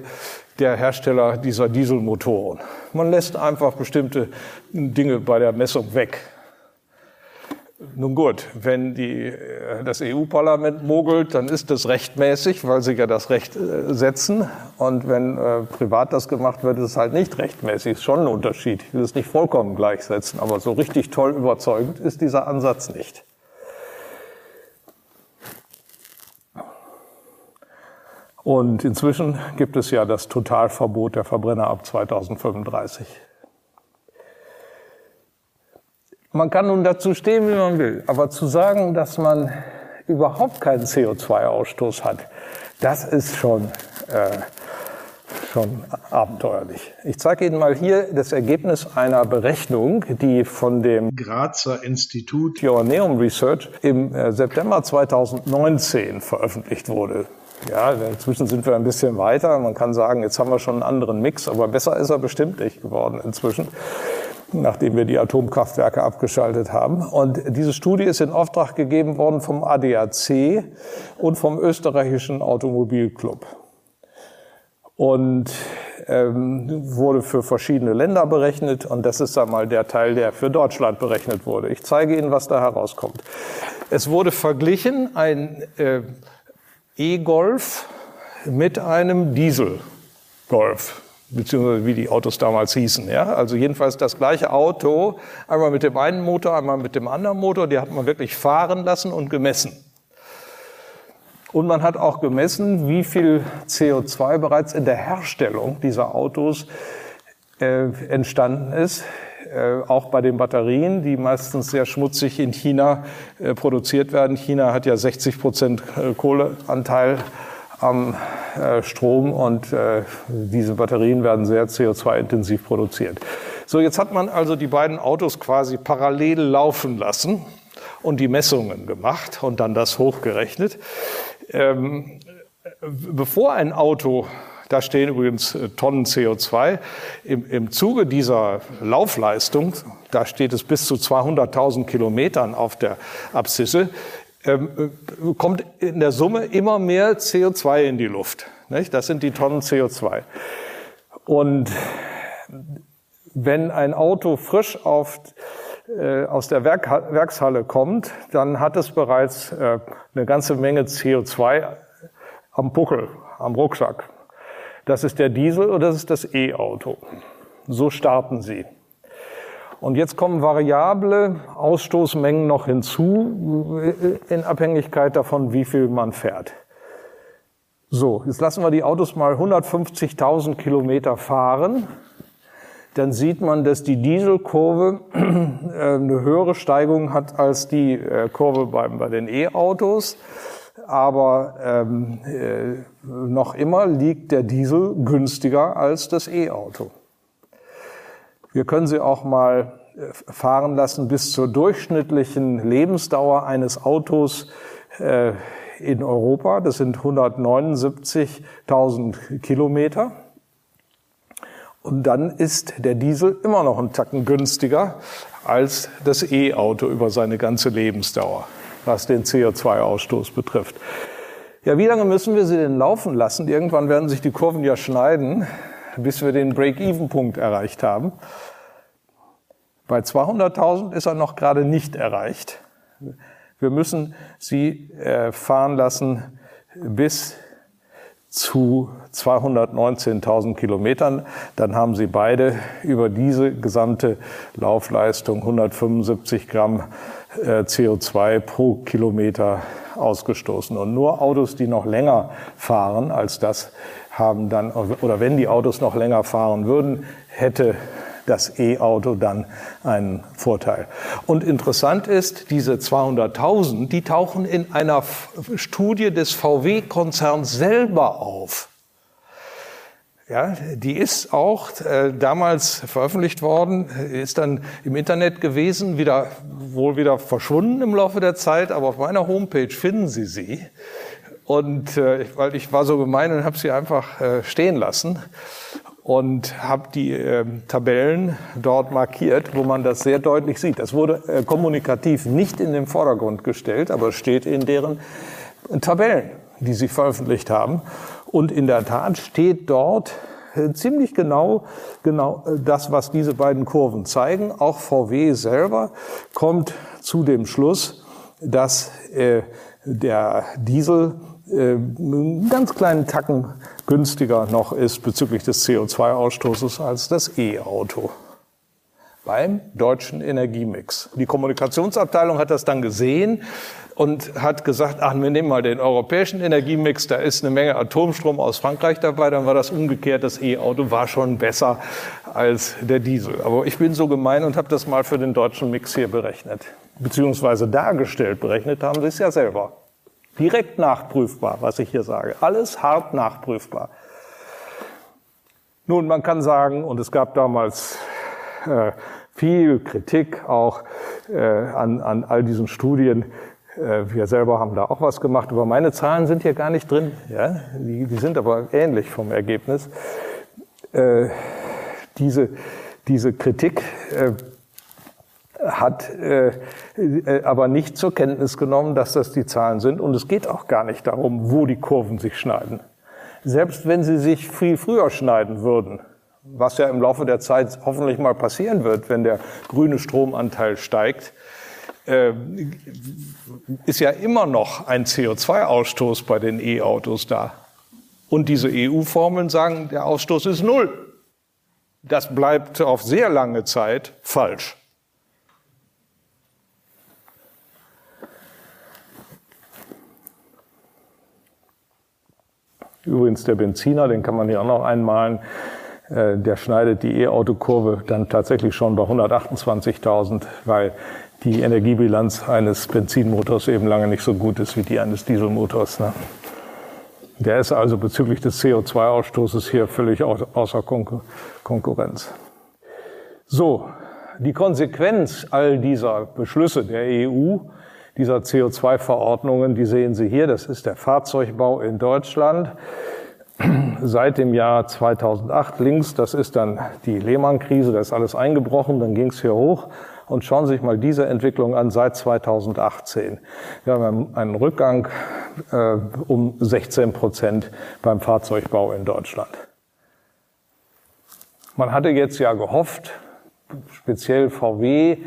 der Hersteller dieser Dieselmotoren. Man lässt einfach bestimmte Dinge bei der Messung weg. Nun gut, wenn die, äh, das EU-Parlament mogelt, dann ist das rechtmäßig, weil sie ja das Recht äh, setzen. Und wenn äh, privat das gemacht wird, ist es halt nicht rechtmäßig. Ist schon ein Unterschied. Ich will es nicht vollkommen gleichsetzen, aber so richtig toll überzeugend ist dieser Ansatz nicht. Und inzwischen gibt es ja das Totalverbot der Verbrenner ab 2035. Man kann nun dazu stehen, wie man will, aber zu sagen, dass man überhaupt keinen CO2-Ausstoß hat, das ist schon, äh, schon abenteuerlich. Ich zeige Ihnen mal hier das Ergebnis einer Berechnung, die von dem Grazer Institut Joanneum Research im äh, September 2019 veröffentlicht wurde. Ja, inzwischen sind wir ein bisschen weiter. Man kann sagen, jetzt haben wir schon einen anderen Mix, aber besser ist er bestimmt nicht geworden inzwischen nachdem wir die Atomkraftwerke abgeschaltet haben. Und diese Studie ist in Auftrag gegeben worden vom ADAC und vom österreichischen Automobilclub. Und ähm, wurde für verschiedene Länder berechnet und das ist einmal der Teil, der für Deutschland berechnet wurde. Ich zeige Ihnen, was da herauskommt. Es wurde verglichen ein äh, E-Golf mit einem Diesel-Golf beziehungsweise wie die Autos damals hießen. Ja? Also jedenfalls das gleiche Auto, einmal mit dem einen Motor, einmal mit dem anderen Motor, die hat man wirklich fahren lassen und gemessen. Und man hat auch gemessen, wie viel CO2 bereits in der Herstellung dieser Autos äh, entstanden ist. Äh, auch bei den Batterien, die meistens sehr schmutzig in China äh, produziert werden. China hat ja 60 Prozent äh, Kohleanteil am äh, Strom und äh, diese Batterien werden sehr CO2-intensiv produziert. So, jetzt hat man also die beiden Autos quasi parallel laufen lassen und die Messungen gemacht und dann das hochgerechnet. Ähm, bevor ein Auto da stehen übrigens äh, Tonnen CO2. Im, Im Zuge dieser Laufleistung, da steht es bis zu 200.000 Kilometern auf der Abszisse, ähm, äh, kommt in der Summe immer mehr CO2 in die Luft. Nicht? Das sind die Tonnen CO2. Und wenn ein Auto frisch auf, äh, aus der Werk, Werkshalle kommt, dann hat es bereits äh, eine ganze Menge CO2 am Buckel, am Rucksack. Das ist der Diesel und das ist das E-Auto. So starten sie. Und jetzt kommen variable Ausstoßmengen noch hinzu, in Abhängigkeit davon, wie viel man fährt. So, jetzt lassen wir die Autos mal 150.000 Kilometer fahren. Dann sieht man, dass die Dieselkurve äh, eine höhere Steigung hat als die äh, Kurve bei, den E-Autos. Aber ähm, äh, noch immer liegt der Diesel günstiger als das E-Auto. Wir können sie auch mal äh, fahren lassen bis zur durchschnittlichen Lebensdauer eines Autos äh, in Europa. Das sind 179.000 Kilometer. Und dann ist der Diesel immer noch einen Tacken günstiger als das E-Auto über seine ganze Lebensdauer, was den CO2-Ausstoß betrifft. Ja, wie lange müssen wir sie denn laufen lassen? Irgendwann werden sich die Kurven ja schneiden, bis wir den Break-Even-Punkt erreicht haben. Bei 200.000 ist er noch gerade nicht erreicht. Wir müssen sie äh, fahren lassen bis zu 219.000 Kilometern. Dann haben sie beide über diese gesamte Laufleistung 175 Gramm äh, CO2 pro Kilometer ausgestoßen. Und nur Autos, die noch länger fahren als das, haben dann, oder wenn die Autos noch länger fahren würden, hätte das E-Auto dann einen Vorteil. Und interessant ist, diese 200.000, die tauchen in einer Studie des VW-Konzerns selber auf. Ja, die ist auch äh, damals veröffentlicht worden, ist dann im Internet gewesen, wieder wohl wieder verschwunden im Laufe der Zeit, aber auf meiner Homepage finden Sie sie. Und äh, weil ich war so gemein und habe sie einfach äh, stehen lassen und habe die äh, Tabellen dort markiert, wo man das sehr deutlich sieht. Das wurde äh, kommunikativ nicht in den Vordergrund gestellt, aber steht in deren Tabellen, die sie veröffentlicht haben. Und in der Tat steht dort äh, ziemlich genau, genau äh, das, was diese beiden Kurven zeigen. Auch VW selber kommt zu dem Schluss, dass äh, der Diesel einen ganz kleinen Tacken günstiger noch ist bezüglich des CO2-Ausstoßes als das E-Auto beim deutschen Energiemix. Die Kommunikationsabteilung hat das dann gesehen und hat gesagt, ach, wir nehmen mal den europäischen Energiemix, da ist eine Menge Atomstrom aus Frankreich dabei, dann war das umgekehrt, das E-Auto war schon besser als der Diesel. Aber ich bin so gemein und habe das mal für den deutschen Mix hier berechnet, beziehungsweise dargestellt, berechnet haben sie es ja selber. Direkt nachprüfbar, was ich hier sage. Alles hart nachprüfbar. Nun, man kann sagen, und es gab damals äh, viel Kritik auch äh, an, an all diesen Studien. Äh, wir selber haben da auch was gemacht, aber meine Zahlen sind hier gar nicht drin. Ja? Die, die sind aber ähnlich vom Ergebnis. Äh, diese, diese Kritik äh, hat äh, äh, aber nicht zur Kenntnis genommen, dass das die Zahlen sind. Und es geht auch gar nicht darum, wo die Kurven sich schneiden. Selbst wenn sie sich viel früher schneiden würden, was ja im Laufe der Zeit hoffentlich mal passieren wird, wenn der grüne Stromanteil steigt, äh, ist ja immer noch ein CO2-Ausstoß bei den E-Autos da. Und diese EU-Formeln sagen, der Ausstoß ist null. Das bleibt auf sehr lange Zeit falsch. Übrigens der Benziner, den kann man hier auch noch einmalen, äh, der schneidet die E-Auto-Kurve dann tatsächlich schon bei 128.000, weil die Energiebilanz eines Benzinmotors eben lange nicht so gut ist wie die eines Dieselmotors. Ne? Der ist also bezüglich des CO2-Ausstoßes hier völlig außer Konkurrenz. So, die Konsequenz all dieser Beschlüsse der EU, dieser CO2-Verordnungen, die sehen Sie hier. Das ist der Fahrzeugbau in Deutschland seit dem Jahr 2008 links. Das ist dann die Lehman-Krise, da ist alles eingebrochen, dann ging es hier hoch. Und schauen Sie sich mal diese Entwicklung an seit 2018. Wir haben einen Rückgang äh, um 16 Prozent beim Fahrzeugbau in Deutschland. Man hatte jetzt ja gehofft, speziell VW,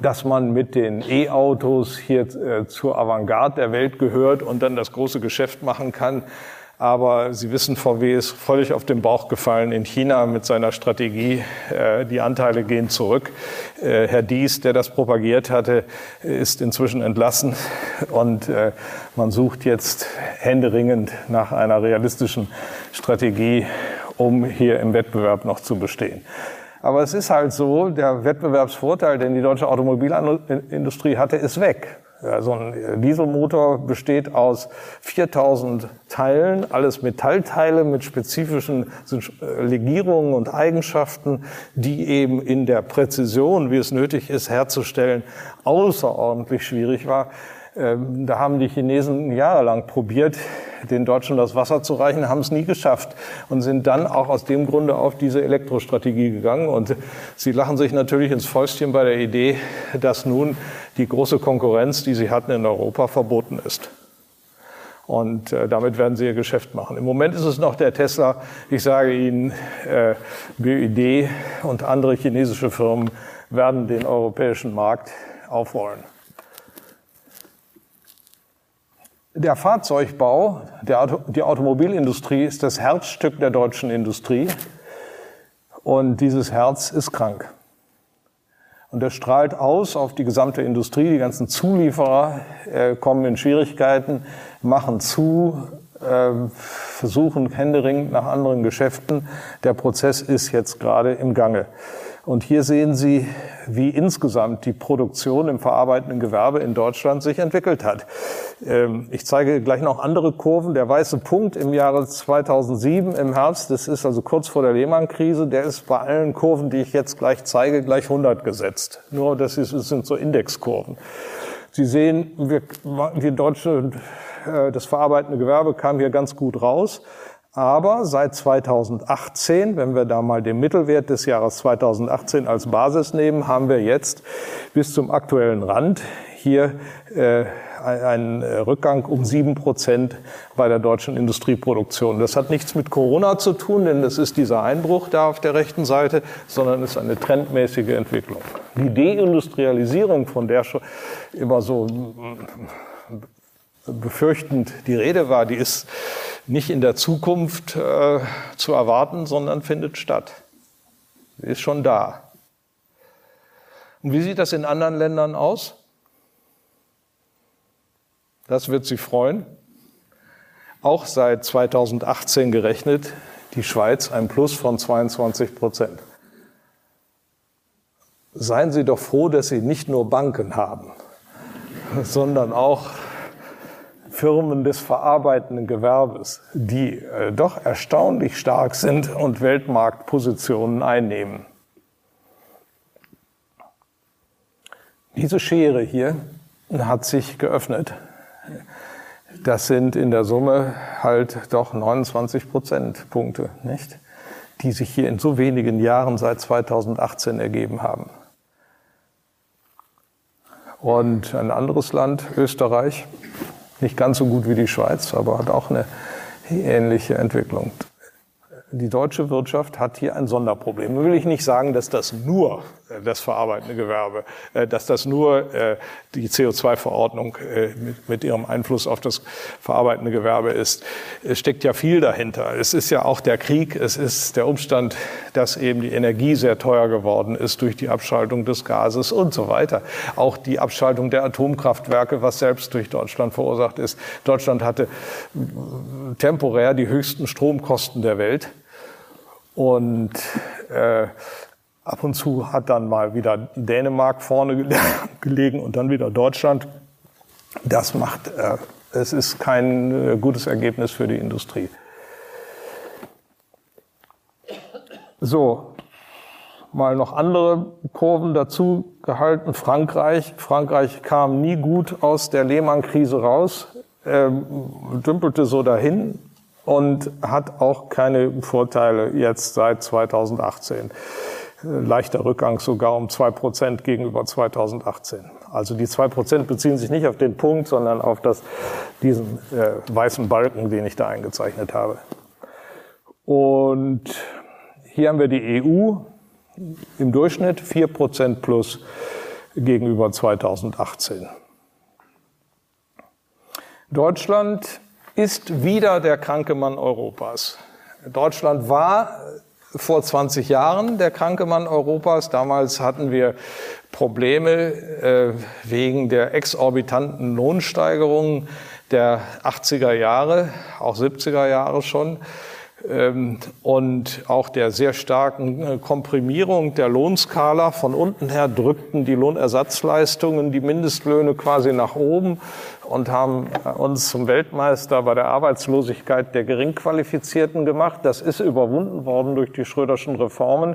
dass man mit den E-Autos hier äh, zur Avantgarde der Welt gehört und dann das große Geschäft machen kann. Aber Sie wissen, VW ist völlig auf den Bauch gefallen in China mit seiner Strategie. Äh, die Anteile gehen zurück. Äh, Herr Dies, der das propagiert hatte, ist inzwischen entlassen. Und man sucht jetzt händeringend nach einer realistischen Strategie, um hier im Wettbewerb noch zu bestehen. Aber es ist halt so, der Wettbewerbsvorteil, den die deutsche Automobilindustrie hatte, ist weg. Ja, so ein Dieselmotor besteht aus 4000 Teilen, alles Metallteile mit spezifischen äh, Legierungen und Eigenschaften, die eben in der Präzision, wie es nötig ist, herzustellen, außerordentlich schwierig war. Ähm, da haben die Chinesen jahrelang probiert, den Deutschen das Wasser zu reichen, haben es nie geschafft und sind dann auch aus dem Grunde auf diese Elektrostrategie gegangen. Und sie lachen sich natürlich ins Fäustchen bei der Idee, dass nun die große Konkurrenz, die sie hatten in Europa, verboten ist. Und äh, damit werden sie ihr Geschäft machen. Im Moment ist es noch der Tesla. Ich sage Ihnen, äh, BYD und andere chinesische Firmen werden den europäischen Markt aufrollen. Der Fahrzeugbau, der Auto, die Automobilindustrie ist das Herzstück der deutschen Industrie und dieses Herz ist krank. Und das strahlt aus auf die gesamte Industrie. Die ganzen Zulieferer äh, kommen in Schwierigkeiten, machen zu, äh, versuchen händeringend nach anderen Geschäften. Der Prozess ist jetzt gerade im Gange. Und hier sehen Sie, wie insgesamt die Produktion im verarbeitenden Gewerbe in Deutschland sich entwickelt hat. Ähm, ich zeige gleich noch andere Kurven. Der weiße Punkt im Jahre 2007 im Herbst, das ist also kurz vor der Lehman-Krise, der ist bei allen Kurven, die ich jetzt gleich zeige, gleich 100 gesetzt. Nur das, sind so Indexkurven. Sie sehen, wir, die deutsche, äh, das verarbeitende Gewerbe kam hier ganz gut raus. Aber seit 2018, wenn wir da mal den Mittelwert des Jahres 2018 als Basis nehmen, haben wir jetzt bis zum aktuellen Rand hier äh, einen Rückgang um sieben Prozent bei der deutschen Industrieproduktion. Das hat nichts mit Corona zu tun, denn das ist dieser Einbruch da auf der rechten Seite, sondern ist eine trendmäßige Entwicklung. Die Deindustrialisierung, von der schon immer so befürchtend die Rede war, die ist nicht in der Zukunft äh, zu erwarten, sondern findet statt. Sie ist schon da. Und wie sieht das in anderen Ländern aus? Das wird Sie freuen. Auch seit 2018 gerechnet, die Schweiz ein Plus von 22 Prozent. Seien Sie doch froh, dass Sie nicht nur Banken haben, sondern auch Firmen des verarbeitenden Gewerbes, die äh, doch erstaunlich stark sind und Weltmarktpositionen einnehmen. Diese Schere hier hat sich geöffnet. Das sind in der Summe halt doch 29 Prozentpunkte, nicht? Die sich hier in so wenigen Jahren seit 2018 ergeben haben. Und ein anderes Land, Österreich, nicht ganz so gut wie die Schweiz, aber hat auch eine ähnliche Entwicklung. Die deutsche Wirtschaft hat hier ein Sonderproblem. Da will ich nicht sagen, dass das nur das verarbeitende Gewerbe, äh, dass das nur äh, die CO2-Verordnung mit ihrem Einfluss auf das verarbeitende Gewerbe ist. Es steckt ja viel dahinter. Es ist ja auch der Krieg, es ist der Umstand, dass eben die Energie sehr teuer geworden ist durch die Abschaltung des Gases und so weiter. Auch die Abschaltung der Atomkraftwerke, was selbst durch Deutschland verursacht ist. Deutschland hatte temporär die höchsten Stromkosten der Welt. Und äh, Ab und zu hat dann mal wieder Dänemark vorne gelegen und dann wieder Deutschland. Das macht, äh, es ist kein äh, gutes Ergebnis für die Industrie. So, mal noch andere Kurven dazu gehalten. Frankreich. Frankreich kam nie gut aus der Lehman-Krise raus, ähm, dümpelte so dahin und hat auch keine Vorteile jetzt seit 2018 leichter Rückgang sogar um zwei Prozent gegenüber 2018. Also die zwei Prozent beziehen sich nicht auf den Punkt, sondern auf das, diesen äh, weißen Balken, den ich da eingezeichnet habe. Und hier haben wir die EU im Durchschnitt vier Prozent plus gegenüber 2018. Deutschland ist wieder der kranke Mann Europas. Deutschland war vor 20 Jahren der kranke Mann Europas. Damals hatten wir Probleme äh, wegen der exorbitanten Lohnsteigerungen der 80er Jahre, auch 70er Jahre schon. Ähm, und auch der sehr starken äh, Komprimierung der Lohnskala. Von unten her drückten die Lohnersatzleistungen die Mindestlöhne quasi nach oben und haben uns zum Weltmeister bei der Arbeitslosigkeit der Geringqualifizierten gemacht. Das ist überwunden worden durch die Schröderschen Reformen.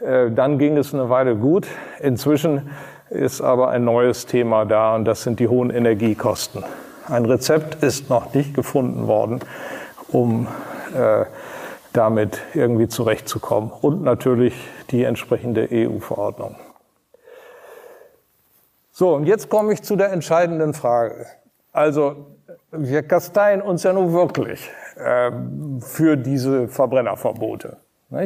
Äh, dann ging es eine Weile gut. Inzwischen ist aber ein neues Thema da und das sind die hohen Energiekosten. Ein Rezept ist noch nicht gefunden worden, um äh, damit irgendwie zurechtzukommen. Und natürlich die entsprechende EU-Verordnung. So, und jetzt komme ich zu der entscheidenden Frage. Also, wir kasteien uns ja nun wirklich äh, für diese Verbrennerverbote.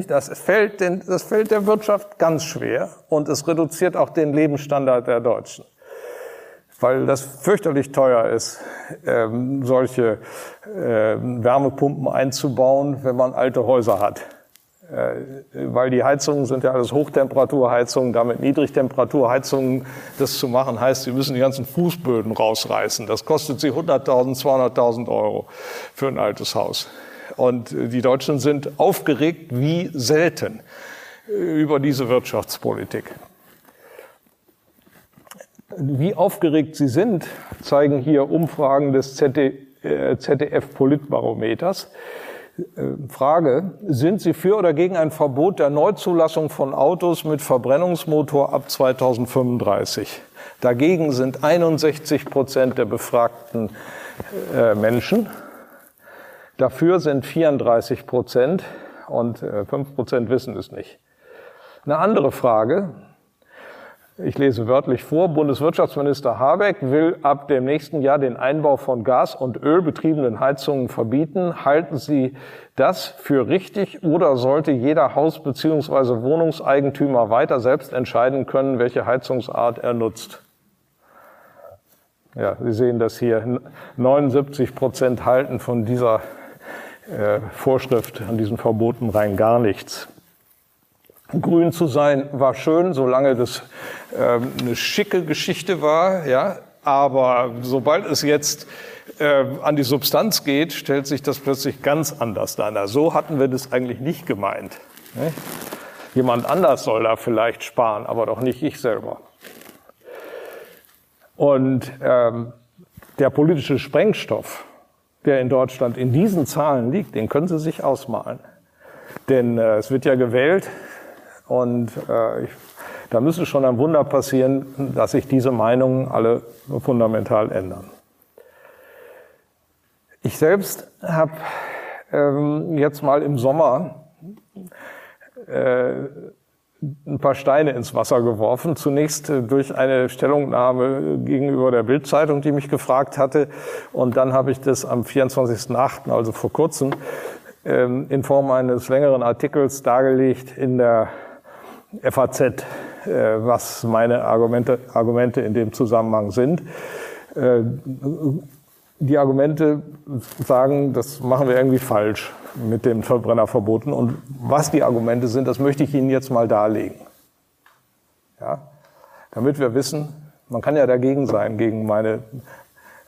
Das, fällt den, das fällt der Wirtschaft ganz schwer und es reduziert auch den Lebensstandard der Deutschen weil das fürchterlich teuer ist, ähm, solche äh, Wärmepumpen einzubauen, wenn man alte Häuser hat. Äh, weil die Heizungen sind ja alles Hochtemperaturheizungen, damit Niedrigtemperaturheizungen, das zu machen heißt, sie müssen die ganzen Fußböden rausreißen. Das kostet sie 100.000, 200.000 Euro für ein altes Haus. Und die Deutschen sind aufgeregt wie selten über diese Wirtschaftspolitik. Wie aufgeregt sie sind, zeigen hier Umfragen des ZDF-Politbarometers. Äh, Frage, sind Sie für oder gegen ein Verbot der Neuzulassung von Autos mit Verbrennungsmotor ab 2035? Dagegen sind 61 Prozent der befragten äh, Menschen. Dafür sind 34 Prozent und 5 äh, Prozent wissen es nicht. Eine andere Frage, ich lese wörtlich vor, Bundeswirtschaftsminister Habeck will ab dem nächsten Jahr den Einbau von Gas- und Ölbetriebenen Heizungen verbieten. Halten Sie das für richtig oder sollte jeder Haus- bzw. Wohnungseigentümer weiter selbst entscheiden können, welche Heizungsart er nutzt? Ja, Sie sehen das hier. 79 Prozent halten von dieser äh, Vorschrift, an diesen Verboten rein gar nichts. Grün zu sein war schön, solange das ähm, eine schicke Geschichte war, ja. Aber sobald es jetzt äh, an die Substanz geht, stellt sich das plötzlich ganz anders dar. So hatten wir das eigentlich nicht gemeint. Ne? Jemand anders soll da vielleicht sparen, aber doch nicht ich selber. Und ähm, der politische Sprengstoff, der in Deutschland in diesen Zahlen liegt, den können Sie sich ausmalen. Denn äh, es wird ja gewählt und äh, ich, da müsste schon ein Wunder passieren, dass sich diese Meinungen alle fundamental ändern. Ich selbst habe ähm, jetzt mal im Sommer äh, ein paar Steine ins Wasser geworfen. Zunächst äh, durch eine Stellungnahme gegenüber der Bildzeitung, die mich gefragt hatte. Und dann habe ich das am 24.8., also vor kurzem, ähm, in Form eines längeren Artikels dargelegt in der FAZ was meine Argumente, Argumente in dem Zusammenhang sind. Die Argumente sagen, das machen wir irgendwie falsch mit den Verbrennerverboten. Und was die Argumente sind, das möchte ich Ihnen jetzt mal darlegen. Ja? Damit wir wissen, man kann ja dagegen sein, gegen meine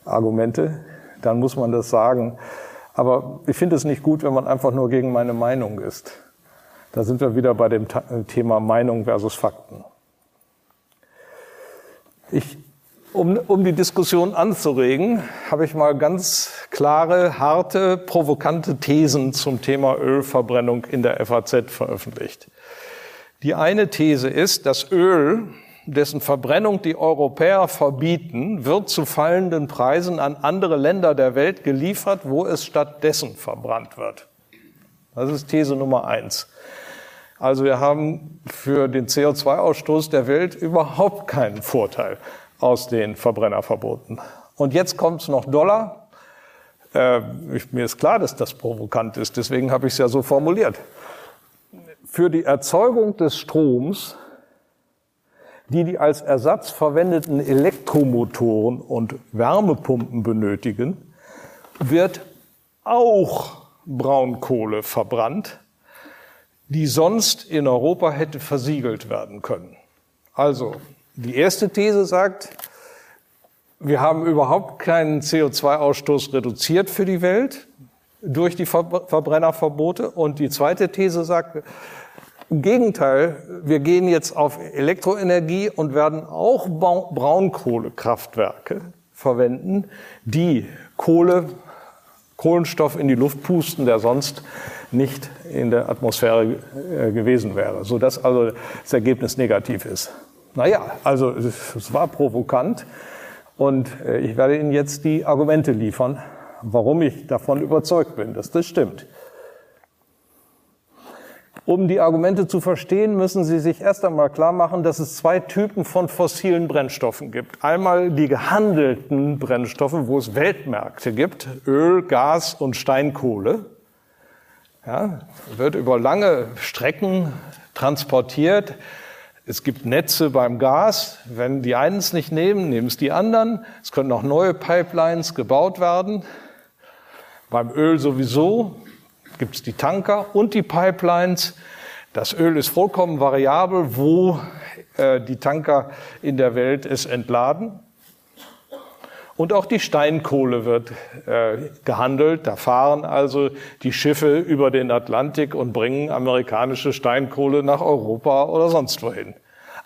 Argumente, dann muss man das sagen. Aber ich finde es nicht gut, wenn man einfach nur gegen meine Meinung ist. Da sind wir wieder bei dem Thema Meinung versus Fakten. Ich, um, um die Diskussion anzuregen, habe ich mal ganz klare, harte, provokante Thesen zum Thema Ölverbrennung in der FAZ veröffentlicht. Die eine These ist, dass Öl dessen Verbrennung die Europäer verbieten, wird zu fallenden Preisen an andere Länder der Welt geliefert, wo es stattdessen verbrannt wird. Das ist These Nummer eins. Also wir haben für den CO2-Ausstoß der Welt überhaupt keinen Vorteil aus den Verbrennerverboten. Und jetzt kommt es noch Dollar. Äh, ich, mir ist klar, dass das provokant ist, deswegen habe ich es ja so formuliert. Für die Erzeugung des Stroms die die als Ersatz verwendeten Elektromotoren und Wärmepumpen benötigen, wird auch Braunkohle verbrannt, die sonst in Europa hätte versiegelt werden können. Also, die erste These sagt, wir haben überhaupt keinen CO2-Ausstoß reduziert für die Welt durch die Verbrennerverbote. Und die zweite These sagt, im Gegenteil, wir gehen jetzt auf Elektroenergie und werden auch Braunkohlekraftwerke verwenden, die Kohle, Kohlenstoff in die Luft pusten, der sonst nicht in der Atmosphäre äh, gewesen wäre, sodass also das Ergebnis negativ ist. Naja, also es war provokant und äh, ich werde Ihnen jetzt die Argumente liefern, warum ich davon überzeugt bin, dass das stimmt. Um die Argumente zu verstehen, müssen Sie sich erst einmal klar machen, dass es zwei Typen von fossilen Brennstoffen gibt. Einmal die gehandelten Brennstoffe, wo es Weltmärkte gibt, Öl, Gas und Steinkohle. Ja, wird über lange Strecken transportiert. Es gibt Netze beim Gas. Wenn die einen es nicht nehmen, nehmen es die anderen. Es können noch neue Pipelines gebaut werden. Beim Öl sowieso gibt es die Tanker und die Pipelines. Das Öl ist vollkommen variabel, wo äh, die Tanker in der Welt es entladen. Und auch die Steinkohle wird äh, gehandelt. Da fahren also die Schiffe über den Atlantik und bringen amerikanische Steinkohle nach Europa oder sonst wohin.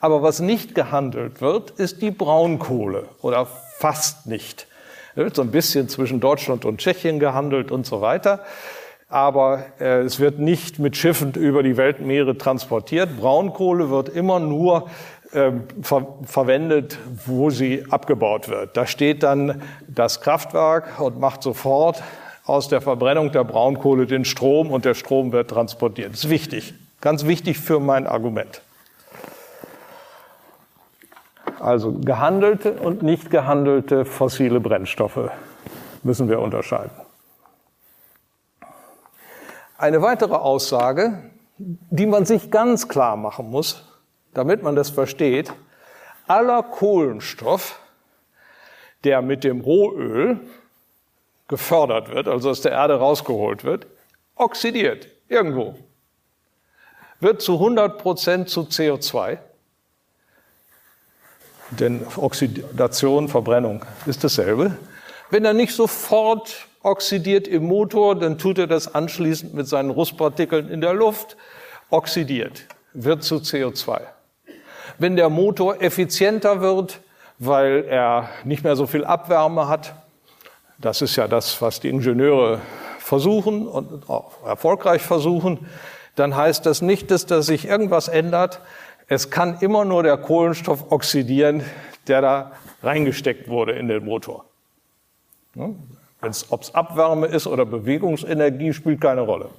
Aber was nicht gehandelt wird, ist die Braunkohle oder fast nicht. Da wird so ein bisschen zwischen Deutschland und Tschechien gehandelt und so weiter aber äh, es wird nicht mit Schiffen über die Weltmeere transportiert. Braunkohle wird immer nur ver verwendet, wo sie abgebaut wird. Da steht dann das Kraftwerk und macht sofort aus der Verbrennung der Braunkohle den Strom und der Strom wird transportiert. Das ist wichtig, ganz wichtig für mein Argument. Also gehandelte und nicht gehandelte fossile Brennstoffe müssen wir unterscheiden. Eine weitere Aussage, die man sich ganz klar machen muss, damit man das versteht, aller Kohlenstoff, der mit dem Rohöl gefördert wird, also aus der Erde rausgeholt wird, oxidiert irgendwo, wird zu 100 Prozent zu CO2. Denn Oxidation, Verbrennung ist dasselbe. Wenn er nicht sofort oxidiert im Motor, dann tut er das anschließend mit seinen Rustpartikeln in der Luft, oxidiert, wird zu CO2. Wenn der Motor effizienter wird, weil er nicht mehr so viel Abwärme hat, das ist ja das, was die Ingenieure versuchen und auch erfolgreich versuchen, dann heißt das nicht, dass da sich irgendwas ändert. Es kann immer nur der Kohlenstoff oxidieren, der da reingesteckt wurde in den Motor. Ob es Abwärme ist oder Bewegungsenergie, spielt keine Rolle.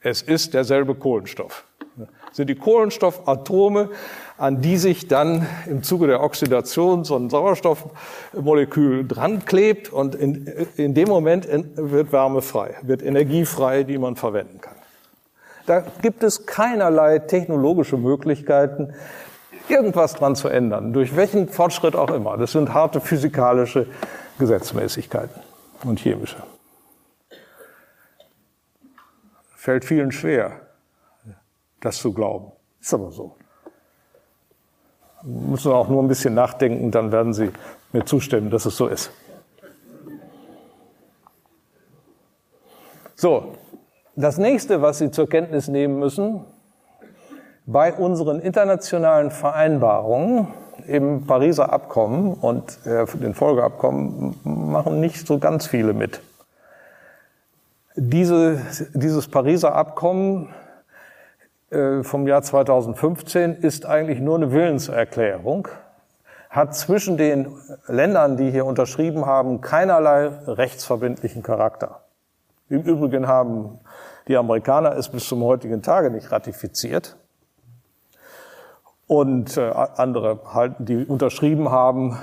Es ist derselbe Kohlenstoff. Sind die Kohlenstoffatome, an die sich dann im Zuge der Oxidation so ein Sauerstoffmolekül dran klebt und in, in dem Moment wird Wärme frei, wird Energie frei, die man verwenden kann. Da gibt es keinerlei technologische Möglichkeiten, irgendwas dran zu ändern, durch welchen Fortschritt auch immer. Das sind harte physikalische Gesetzmäßigkeiten und chemische. Fällt vielen schwer, das zu glauben. Ist aber so. Müssen auch nur ein bisschen nachdenken, dann werden Sie mir zustimmen, dass es so ist. So, das nächste, was Sie zur Kenntnis nehmen müssen, bei unseren internationalen Vereinbarungen im Pariser Abkommen und äh, den Folgeabkommen machen nicht so ganz viele mit. Diese, dieses Pariser Abkommen vom Jahr 2015 ist eigentlich nur eine Willenserklärung, hat zwischen den Ländern, die hier unterschrieben haben, keinerlei rechtsverbindlichen Charakter. Im Übrigen haben die Amerikaner es bis zum heutigen Tage nicht ratifiziert. Und äh, andere halten, die unterschrieben haben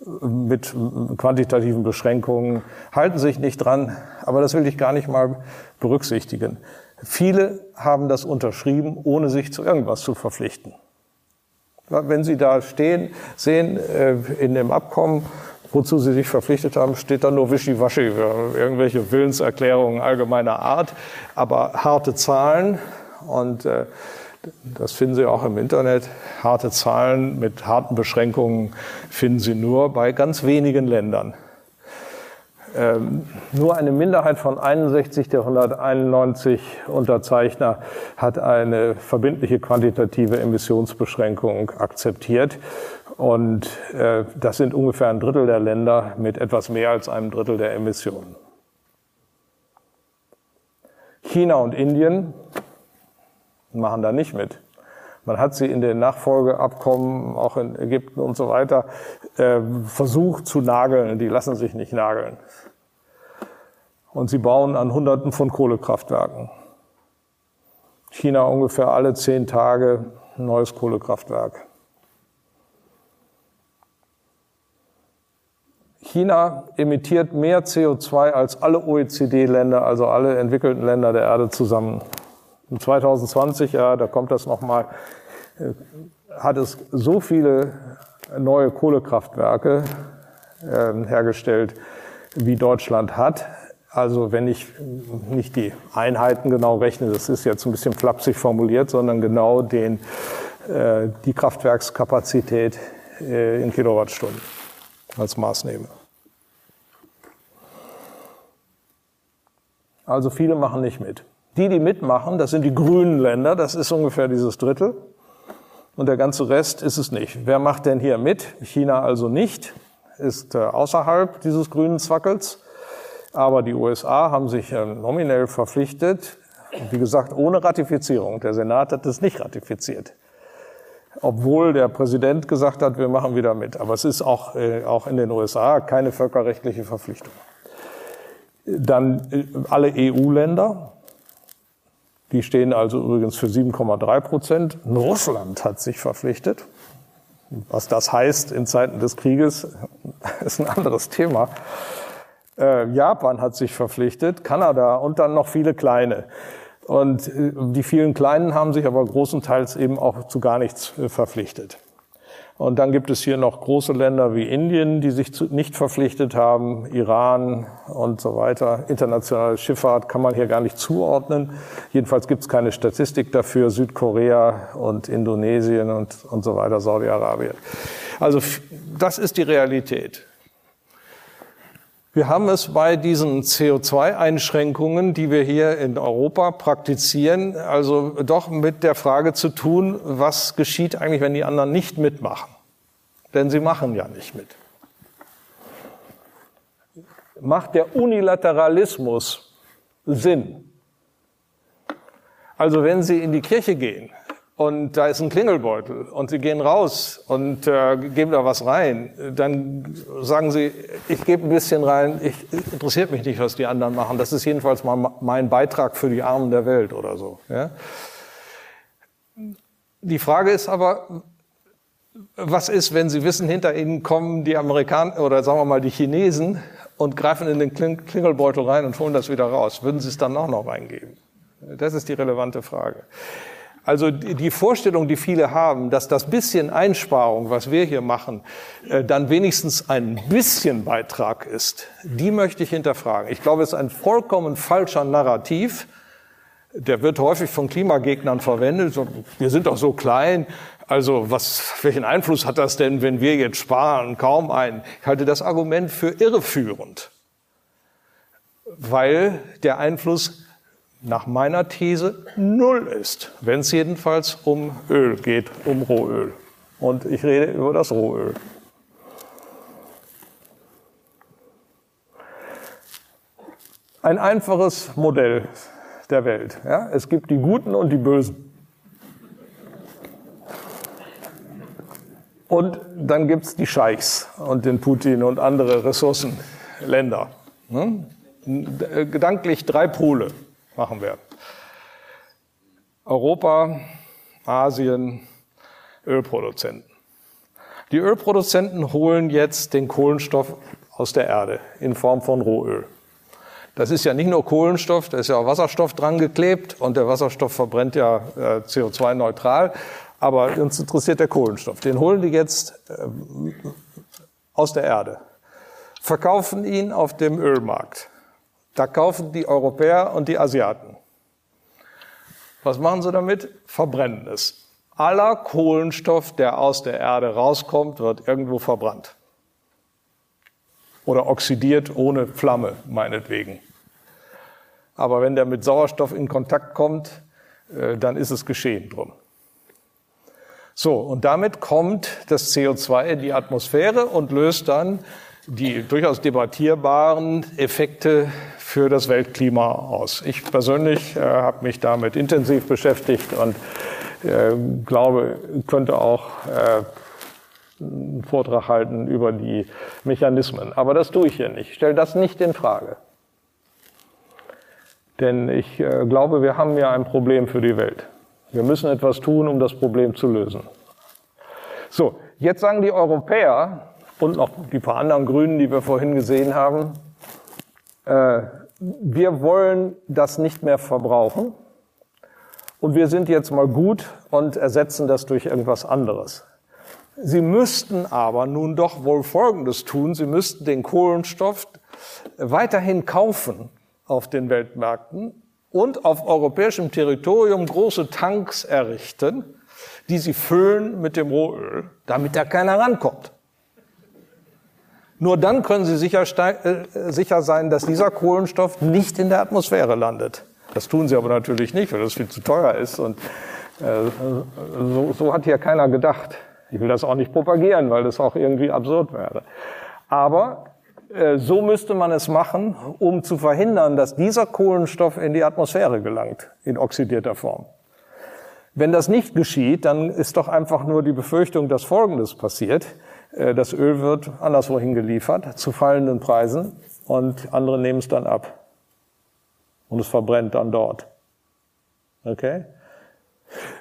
mit quantitativen Beschränkungen, halten sich nicht dran. Aber das will ich gar nicht mal berücksichtigen. Viele haben das unterschrieben, ohne sich zu irgendwas zu verpflichten. Wenn Sie da stehen, sehen äh, in dem Abkommen, wozu sie sich verpflichtet haben, steht da nur Wischiwaschi, irgendwelche Willenserklärungen allgemeiner Art, aber harte Zahlen und äh, das finden Sie auch im Internet. Harte Zahlen mit harten Beschränkungen finden Sie nur bei ganz wenigen Ländern. Ähm, nur eine Minderheit von 61 der 191 Unterzeichner hat eine verbindliche quantitative Emissionsbeschränkung akzeptiert. Und äh, das sind ungefähr ein Drittel der Länder mit etwas mehr als einem Drittel der Emissionen. China und Indien machen da nicht mit. Man hat sie in den Nachfolgeabkommen, auch in Ägypten und so weiter, äh, versucht zu nageln. Die lassen sich nicht nageln. Und sie bauen an Hunderten von Kohlekraftwerken. China ungefähr alle zehn Tage ein neues Kohlekraftwerk. China emittiert mehr CO2 als alle OECD-Länder, also alle entwickelten Länder der Erde zusammen. In 2020, ja, da kommt das nochmal, äh, hat es so viele neue Kohlekraftwerke äh, hergestellt, wie Deutschland hat. Also wenn ich nicht die Einheiten genau rechne, das ist jetzt ein bisschen flapsig formuliert, sondern genau den, äh, die Kraftwerkskapazität äh, in Kilowattstunden als Maß nehme. Also viele machen nicht mit. Die, die mitmachen, das sind die grünen Länder, das ist ungefähr dieses Drittel. Und der ganze Rest ist es nicht. Wer macht denn hier mit? China also nicht, ist äh, außerhalb dieses grünen Zwackels. Aber die USA haben sich nominell verpflichtet, wie gesagt, ohne Ratifizierung. Der Senat hat es nicht ratifiziert. Obwohl der Präsident gesagt hat, wir machen wieder mit. Aber es ist auch, äh, auch in den USA keine völkerrechtliche Verpflichtung. Dann äh, alle EU-Länder, die stehen also übrigens für 7,3 Prozent. Russland hat sich verpflichtet. Was das heißt in Zeiten des Krieges, ist ein anderes Thema. Äh, Japan hat sich verpflichtet, Kanada und dann noch viele kleine. Und äh, die vielen Kleinen haben sich aber großenteils eben auch zu gar nichts verpflichtet. Und dann gibt es hier noch große Länder wie Indien, die sich nicht verpflichtet haben, Iran und so weiter. Internationale Schifffahrt kann man hier gar nicht zuordnen. Jedenfalls gibt es keine Statistik dafür. Südkorea und Indonesien und, und so weiter, Saudi-Arabien. Also das ist die Realität. Wir haben es bei diesen CO2-Einschränkungen, die wir hier in Europa praktizieren, also doch mit der Frage zu tun, was geschieht eigentlich, wenn die anderen nicht mitmachen? Denn sie machen ja nicht mit. Macht der Unilateralismus Sinn? Also wenn Sie in die Kirche gehen und da ist ein Klingelbeutel und Sie gehen raus und äh, geben da was rein, dann sagen Sie, ich gebe ein bisschen rein, ich, interessiert mich nicht, was die anderen machen. Das ist jedenfalls mal mein Beitrag für die Armen der Welt oder so. Ja? Die Frage ist aber, was ist, wenn Sie wissen, hinter Ihnen kommen die Amerikaner oder sagen wir mal die Chinesen und greifen in den Klingelbeutel rein und holen das wieder raus? Würden Sie es dann auch noch reingeben? Das ist die relevante Frage. Also die Vorstellung, die viele haben, dass das bisschen Einsparung, was wir hier machen, äh, dann wenigstens ein bisschen Beitrag ist, die möchte ich hinterfragen. Ich glaube, es ist ein vollkommen falscher Narrativ. Der wird häufig von Klimagegnern verwendet. Wir sind doch so klein. Also was, welchen Einfluss hat das denn, wenn wir jetzt sparen? Kaum einen. Ich halte das Argument für irreführend, weil der Einfluss nach meiner These null ist, wenn es jedenfalls um Öl geht, um Rohöl. Und ich rede über das Rohöl. Ein einfaches Modell der Welt. Ja? Es gibt die Guten und die Bösen. Und dann gibt es die Scheichs und den Putin und andere Ressourcenländer. Ne? Gedanklich drei Pole machen wir. Europa, Asien, Ölproduzenten. Die Ölproduzenten holen jetzt den Kohlenstoff aus der Erde in Form von Rohöl. Das ist ja nicht nur Kohlenstoff, da ist ja auch Wasserstoff dran geklebt und der Wasserstoff verbrennt ja äh, CO2-neutral. Aber uns interessiert der Kohlenstoff. Den holen die jetzt äh, aus der Erde, verkaufen ihn auf dem Ölmarkt. Da kaufen die Europäer und die Asiaten. Was machen sie damit? Verbrennen es. Aller Kohlenstoff, der aus der Erde rauskommt, wird irgendwo verbrannt. Oder oxidiert ohne Flamme, meinetwegen. Aber wenn der mit Sauerstoff in Kontakt kommt, äh, dann ist es geschehen drum. So, und damit kommt das CO2 in die Atmosphäre und löst dann die durchaus debattierbaren Effekte für das Weltklima aus. Ich persönlich äh, habe mich damit intensiv beschäftigt und äh, glaube, könnte auch äh, einen Vortrag halten über die Mechanismen. Aber das tue ich hier nicht. Ich stelle das nicht in Frage. Denn ich äh, glaube, wir haben ja ein Problem für die Welt. Wir müssen etwas tun, um das Problem zu lösen. So, jetzt sagen die Europäer und noch die paar anderen Grünen, die wir vorhin gesehen haben, wir wollen das nicht mehr verbrauchen und wir sind jetzt mal gut und ersetzen das durch irgendwas anderes. Sie müssten aber nun doch wohl Folgendes tun. Sie müssten den Kohlenstoff weiterhin kaufen auf den Weltmärkten und auf europäischem Territorium große Tanks errichten, die sie füllen mit dem Rohöl, damit da keiner rankommt. Nur dann können Sie sicher, äh, sicher sein, dass dieser Kohlenstoff nicht in der Atmosphäre landet. Das tun Sie aber natürlich nicht, weil das viel zu teuer ist. Und äh, so, so hat hier keiner gedacht. Ich will das auch nicht propagieren, weil das auch irgendwie absurd wäre. Aber äh, so müsste man es machen, um zu verhindern, dass dieser Kohlenstoff in die Atmosphäre gelangt, in oxidierter Form. Wenn das nicht geschieht, dann ist doch einfach nur die Befürchtung, dass Folgendes passiert. Äh, das Öl wird anderswohin geliefert, zu fallenden Preisen, und andere nehmen es dann ab. Und es verbrennt dann dort. Okay?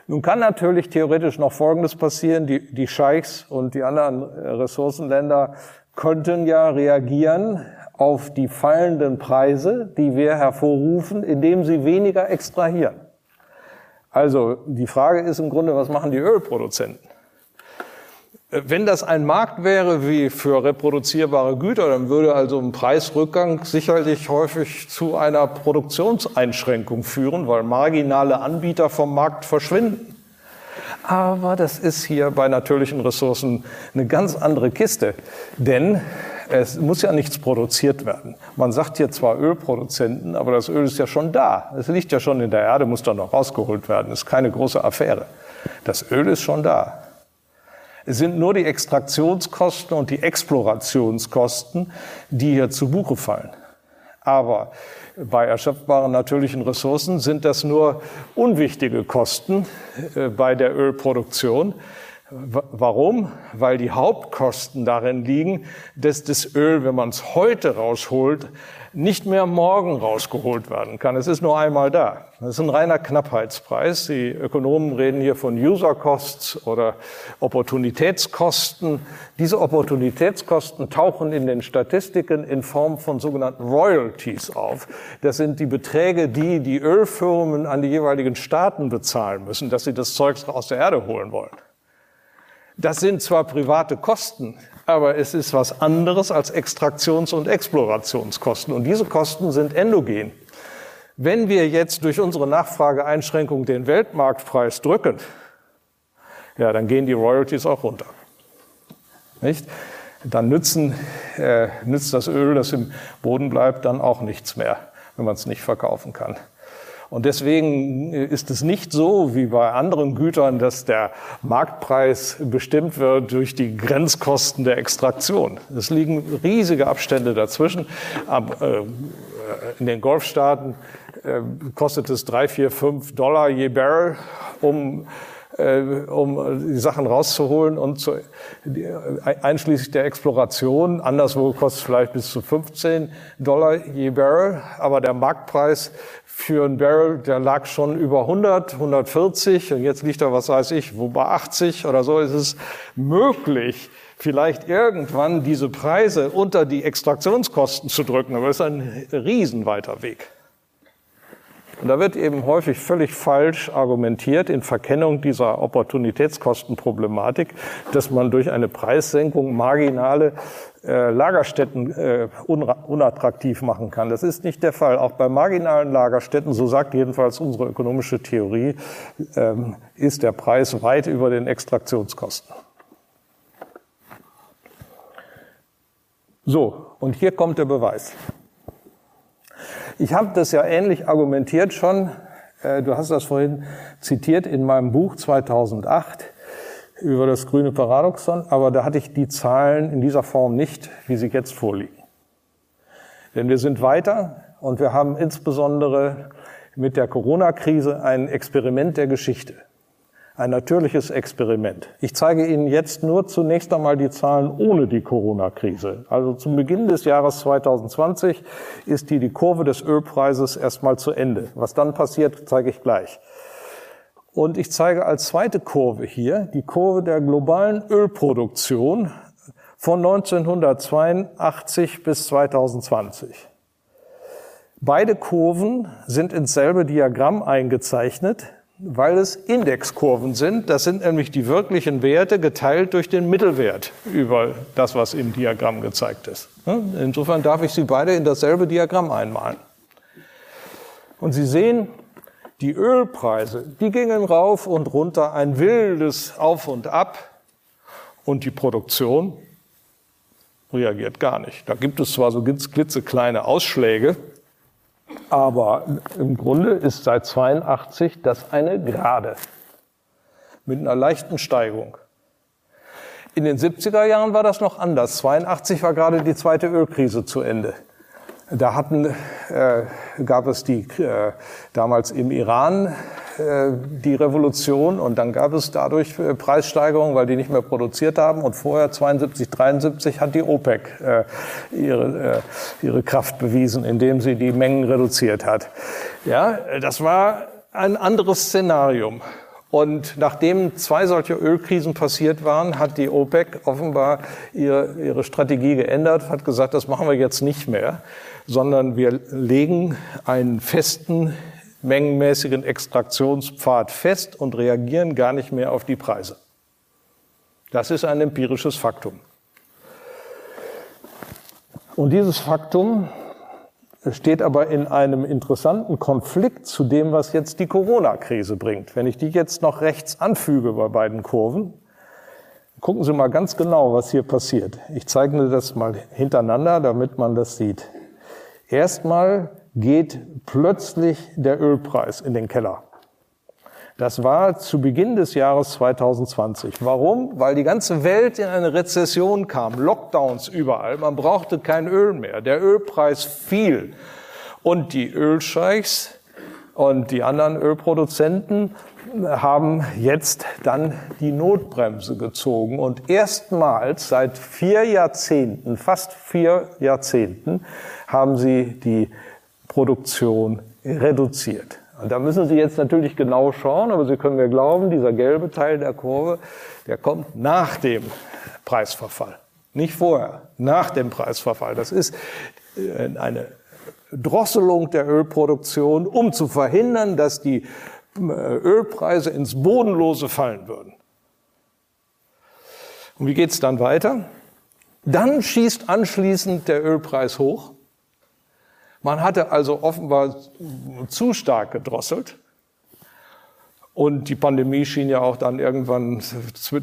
Nun kann natürlich theoretisch noch Folgendes passieren. Die, die Scheichs und die anderen äh, Ressourcenländer könnten ja reagieren auf die fallenden Preise, die wir hervorrufen, indem sie weniger extrahieren. Also die Frage ist im Grunde, was machen die Ölproduzenten? Wenn das ein Markt wäre wie für reproduzierbare Güter, dann würde also ein Preisrückgang sicherlich häufig zu einer Produktionseinschränkung führen, weil marginale Anbieter vom Markt verschwinden. Aber das ist hier bei natürlichen Ressourcen eine ganz andere Kiste, denn es muss ja nichts produziert werden. Man sagt hier zwar Ölproduzenten, aber das Öl ist ja schon da. Es liegt ja schon in der Erde, muss dann noch rausgeholt werden. Das ist keine große Affäre. Das Öl ist schon da. Es sind nur die Extraktionskosten und die Explorationskosten, die hier zu Buche fallen. Aber bei erschöpfbaren natürlichen Ressourcen sind das nur unwichtige Kosten äh, bei der Ölproduktion. Warum? Weil die Hauptkosten darin liegen, dass das Öl, wenn man es heute rausholt, nicht mehr morgen rausgeholt werden kann. Es ist nur einmal da. Das ist ein reiner Knappheitspreis. Die Ökonomen reden hier von User Costs oder Opportunitätskosten. Diese Opportunitätskosten tauchen in den Statistiken in Form von sogenannten Royalties auf. Das sind die Beträge, die die Ölfirmen an die jeweiligen Staaten bezahlen müssen, dass sie das Zeugs aus der Erde holen wollen. Das sind zwar private Kosten, aber es ist was anderes als Extraktions- und Explorationskosten. Und diese Kosten sind endogen. Wenn wir jetzt durch unsere Nachfrageeinschränkung den Weltmarktpreis drücken, ja, dann gehen die Royalties auch runter. Nicht? Dann nützen, äh, nützt das Öl, das im Boden bleibt, dann auch nichts mehr, wenn man es nicht verkaufen kann. Und deswegen ist es nicht so wie bei anderen Gütern, dass der Marktpreis bestimmt wird durch die Grenzkosten der Extraktion. Es liegen riesige Abstände dazwischen. Äh, in den Golfstaaten äh, kostet es drei, vier, fünf Dollar je Barrel, um äh, um die Sachen rauszuholen und zu, einschließlich der Exploration. Anderswo kostet es vielleicht bis zu 15 Dollar je Barrel, aber der Marktpreis für ein Barrel, der lag schon über 100, 140 und jetzt liegt er, was weiß ich, wo bei 80 oder so ist es möglich, vielleicht irgendwann diese Preise unter die Extraktionskosten zu drücken, aber es ist ein riesenweiter Weg. Und da wird eben häufig völlig falsch argumentiert in Verkennung dieser Opportunitätskostenproblematik, dass man durch eine Preissenkung marginale äh, Lagerstätten äh, unattraktiv machen kann. Das ist nicht der Fall. Auch bei marginalen Lagerstätten, so sagt jedenfalls unsere ökonomische Theorie, ähm, ist der Preis weit über den Extraktionskosten. So, und hier kommt der Beweis. Ich habe das ja ähnlich argumentiert schon. Äh, du hast das vorhin zitiert in meinem Buch 2008 über das grüne Paradoxon, aber da hatte ich die Zahlen in dieser Form nicht, wie sie jetzt vorliegen. Denn wir sind weiter und wir haben insbesondere mit der Corona-Krise ein Experiment der Geschite ein natürliches Experiment. Ich zeige Ihnen jetzt nur zunächst einmal die Zahlen ohne die Corona-Krise. Also zum Beginn des Jahres 2020 ist die, die Kurve des Ölpreises erstmal zu Ende. Was dann passiert, zeige ich gleich. Und ich zeige als zweite Kurve hier die Kurve der globalen Ölproduktion von 1982 bis 2020. Beide Kurven sind ins selbe Diagramm eingezeichnet weil es Indexkurven sind. Das sind nämlich die wirklichen Werte geteilt durch den Mittelwert über das, was im Diagramm gezeigt ist. Insofern darf ich sie beide in dasselbe Diagramm einmalen. Und Sie sehen, die Ölpreise, die gingen rauf und runter, ein wildes Auf und Ab. Und die Produktion reagiert gar nicht. Da gibt es zwar so klitzekleine Ausschläge, aber im Grunde ist seit 82 das eine Gerade mit einer leichten Steigung. In den 70er Jahren war das noch anders. 82 war gerade die zweite Ölkrise zu Ende. Da hatten, äh, gab es die äh, damals im Iran äh, die Revolution und dann gab es dadurch äh, Preissteigerungen, weil die nicht mehr produziert haben. Und vorher, 72, 73, hat die OPEC äh, ihre, ihre Kraft bewiesen, indem sie die Mengen reduziert hat. Ja, das war ein anderes Szenarium. Und nachdem zwei solche Ölkrisen passiert waren, hat die OPEC offenbar ihre, ihre Strategie geändert, hat gesagt, das machen wir jetzt nicht mehr, sondern wir legen einen festen mengenmäßigen Extraktionspfad fest und reagieren gar nicht mehr auf die Preise. Das ist ein empirisches Faktum. Und dieses Faktum steht aber in einem interessanten Konflikt zu dem, was jetzt die Corona-Krise bringt. Wenn ich die jetzt noch rechts anfüge bei beiden Kurven, gucken Sie mal ganz genau, was hier passiert. Ich zeichne das mal hintereinander, damit man das sieht. Erstmal geht plötzlich der Ölpreis in den Keller. Das war zu Beginn des Jahres 2020. Warum? Weil die ganze Welt in eine Rezession kam, Lockdowns überall, man brauchte kein Öl mehr, der Ölpreis fiel und die Ölscheichs und die anderen Ölproduzenten haben jetzt dann die Notbremse gezogen und erstmals seit vier Jahrzehnten, fast vier Jahrzehnten, haben sie die Produktion reduziert. Und da müssen Sie jetzt natürlich genau schauen, aber Sie können mir glauben, dieser gelbe Teil der Kurve, der kommt nach dem Preisverfall. Nicht vorher, nach dem Preisverfall. Das ist äh, eine Drosselung der Ölproduktion, um zu verhindern, dass die äh, Ölpreise ins Bodenlose fallen würden. Und wie geht es dann weiter? Dann schießt anschließend der Ölpreis hoch. Man hatte also offenbar zu stark gedrosselt. Und die Pandemie schien ja auch dann irgendwann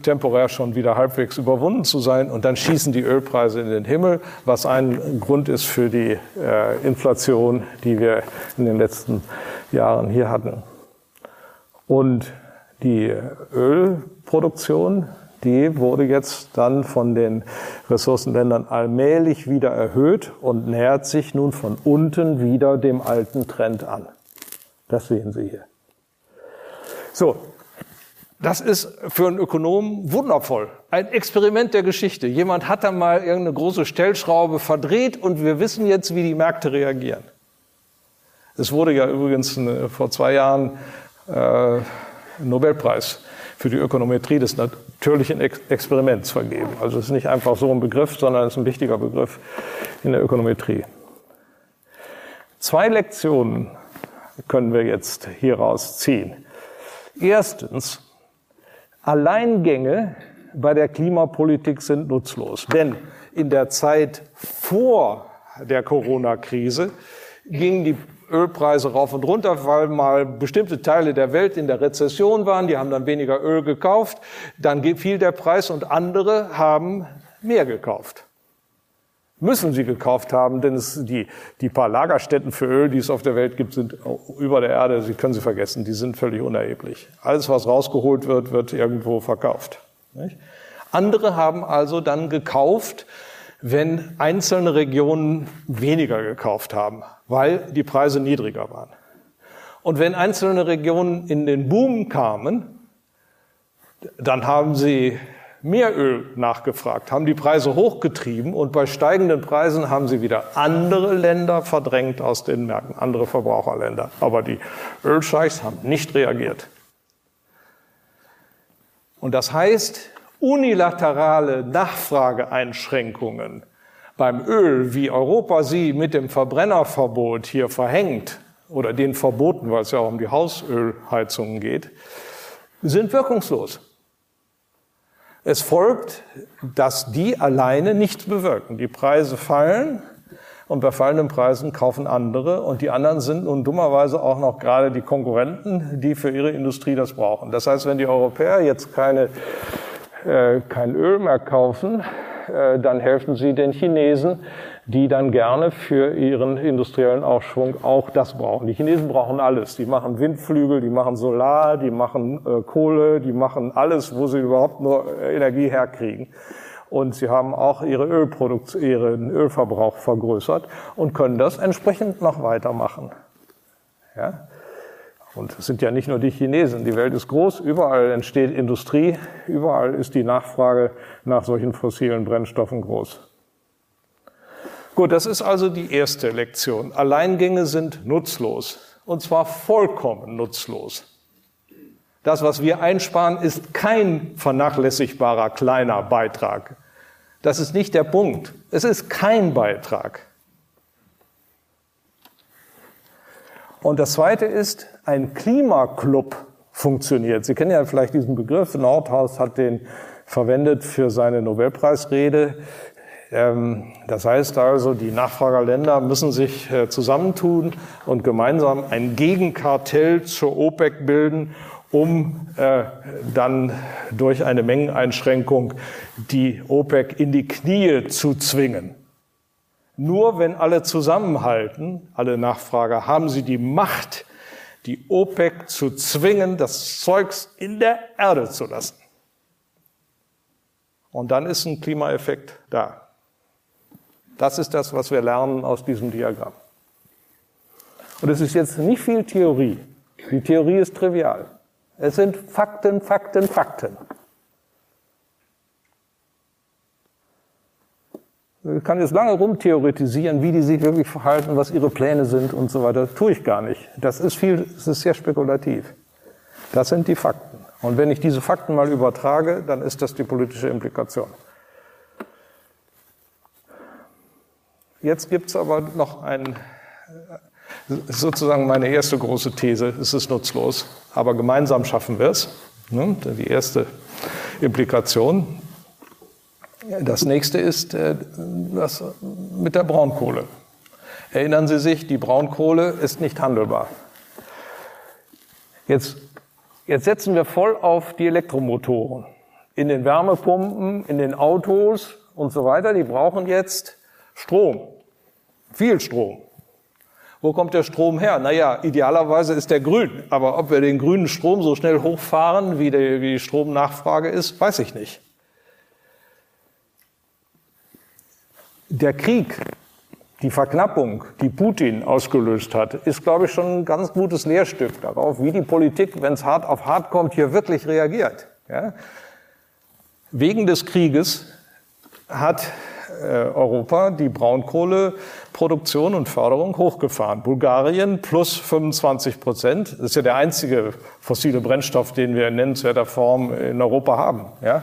temporär schon wieder halbwegs überwunden zu sein. Und dann schießen die Ölpreise in den Himmel, was ein Grund ist für die äh, Inflation, die wir in den letzten Jahren hier hatten. Und die Ölproduktion, die wurde jetzt dann von den Ressourcenländern allmählich wieder erhöht und nähert sich nun von unten wieder dem alten Trend an. Das sehen Sie hier. So, das ist für einen Ökonomen wundervoll. Ein Experiment der Geschichte. Jemand hat da mal irgendeine große Stellschraube verdreht und wir wissen jetzt, wie die Märkte reagieren. Es wurde ja übrigens äh, vor zwei Jahren äh, Nobelpreis für die Ökonometrie des natürlichen Experiments vergeben. Also es ist nicht einfach so ein Begriff, sondern es ist ein wichtiger Begriff in der Ökonometrie. Zwei Lektionen können wir jetzt hieraus ziehen. Erstens, Alleingänge bei der Klimapolitik sind nutzlos. Denn in der Zeit vor der Corona-Krise gingen die Ölpreise rauf und runter, weil mal bestimmte Teile der Welt in der Rezession waren. Die haben dann weniger Öl gekauft. Dann fiel der Preis und andere haben mehr gekauft müssen sie gekauft haben, denn es, die, die paar Lagerstätten für Öl, die es auf der Welt gibt, sind über der Erde, sie können sie vergessen, die sind völlig unerheblich. Alles, was rausgeholt wird, wird irgendwo verkauft. Nicht? Andere haben also dann gekauft, wenn einzelne Regionen weniger gekauft haben, weil die Preise niedriger waren. Und wenn einzelne Regionen in den Boom kamen, dann haben sie mehr Öl nachgefragt, haben die Preise hochgetrieben und bei steigenden Preisen haben sie wieder andere Länder verdrängt aus den Märkten, andere Verbraucherländer. Aber die Ölscheichs haben nicht reagiert. Und das heißt, unilaterale Nachfrageeinschränkungen beim Öl, wie Europa sie mit dem Verbrennerverbot hier verhängt, oder den Verboten, weil es ja auch um die Hausölheizungen geht, sind wirkungslos. Es folgt, dass die alleine nichts bewirken. Die Preise fallen und bei fallenden Preisen kaufen andere und die anderen sind nun dummerweise auch noch gerade die Konkurrenten, die für ihre Industrie das brauchen. Das heißt, wenn die Europäer jetzt keine, äh, kein Öl mehr kaufen, äh, dann helfen sie den Chinesen, die dann gerne für ihren industriellen Aufschwung auch das brauchen. Die Chinesen brauchen alles. Die machen Windflügel, die machen Solar, die machen äh, Kohle, die machen alles, wo sie überhaupt nur äh, Energie herkriegen. Und sie haben auch ihre Ölproduktion, ihren Ölverbrauch vergrößert und können das entsprechend noch weitermachen. Ja? Und es sind ja nicht nur die Chinesen. Die Welt ist groß. Überall entsteht Industrie. Überall ist die Nachfrage nach solchen fossilen Brennstoffen groß. Gut, das ist also die erste Lektion. Alleingänge sind nutzlos. Und zwar vollkommen nutzlos. Das, was wir einsparen, ist kein vernachlässigbarer kleiner Beitrag. Das ist nicht der Punkt. Es ist kein Beitrag. Und das Zweite ist, ein Klimaclub funktioniert. Sie kennen ja vielleicht diesen Begriff. Nordhaus hat den verwendet für seine Nobelpreisrede. Ähm, das heißt also, die Nachfragerländer müssen sich äh, zusammentun und gemeinsam ein Gegenkartell zur OPEC bilden, um äh, dann durch eine Mengeneinschränkung die OPEC in die Knie zu zwingen. Nur wenn alle zusammenhalten, alle Nachfrager, haben sie die Macht, die OPEC zu zwingen, das Zeugs in der Erde zu lassen. Und dann ist ein Klimaeffekt da. Das ist das, was wir lernen aus diesem Diagramm. Und es ist jetzt nicht viel Theorie. Die Theorie ist trivial. Es sind Fakten, Fakten, Fakten. Ich kann jetzt lange rumtheoretisieren, wie die sich wirklich verhalten, was ihre Pläne sind und so weiter. Das tue ich gar nicht. Das ist viel, das ist sehr spekulativ. Das sind die Fakten. Und wenn ich diese Fakten mal übertrage, dann ist das die politische Implikation. Jetzt gibt es aber noch ein, sozusagen meine erste große These, es ist nutzlos, aber gemeinsam schaffen wir es. Ne? Die erste Implikation. Das nächste ist äh, das mit der Braunkohle. Erinnern Sie sich, die Braunkohle ist nicht handelbar. Jetzt, jetzt setzen wir voll auf die Elektromotoren. In den Wärmepumpen, in den Autos und so weiter, die brauchen jetzt Strom. Viel Strom. Wo kommt der Strom her? Naja, idealerweise ist der grün. Aber ob wir den grünen Strom so schnell hochfahren, wie die, Stromnachfrage ist, weiß ich nicht. Der Krieg, die Verknappung, die Putin ausgelöst hat, ist, glaube ich, schon ein ganz gutes Lehrstück darauf, wie die Politik, wenn es hart auf hart kommt, hier wirklich reagiert. Ja? Wegen des Krieges hat Europa die Braunkohleproduktion und Förderung hochgefahren. Bulgarien plus 25 Prozent. Das ist ja der einzige fossile Brennstoff, den wir in nennenswerter Form in Europa haben. Ja?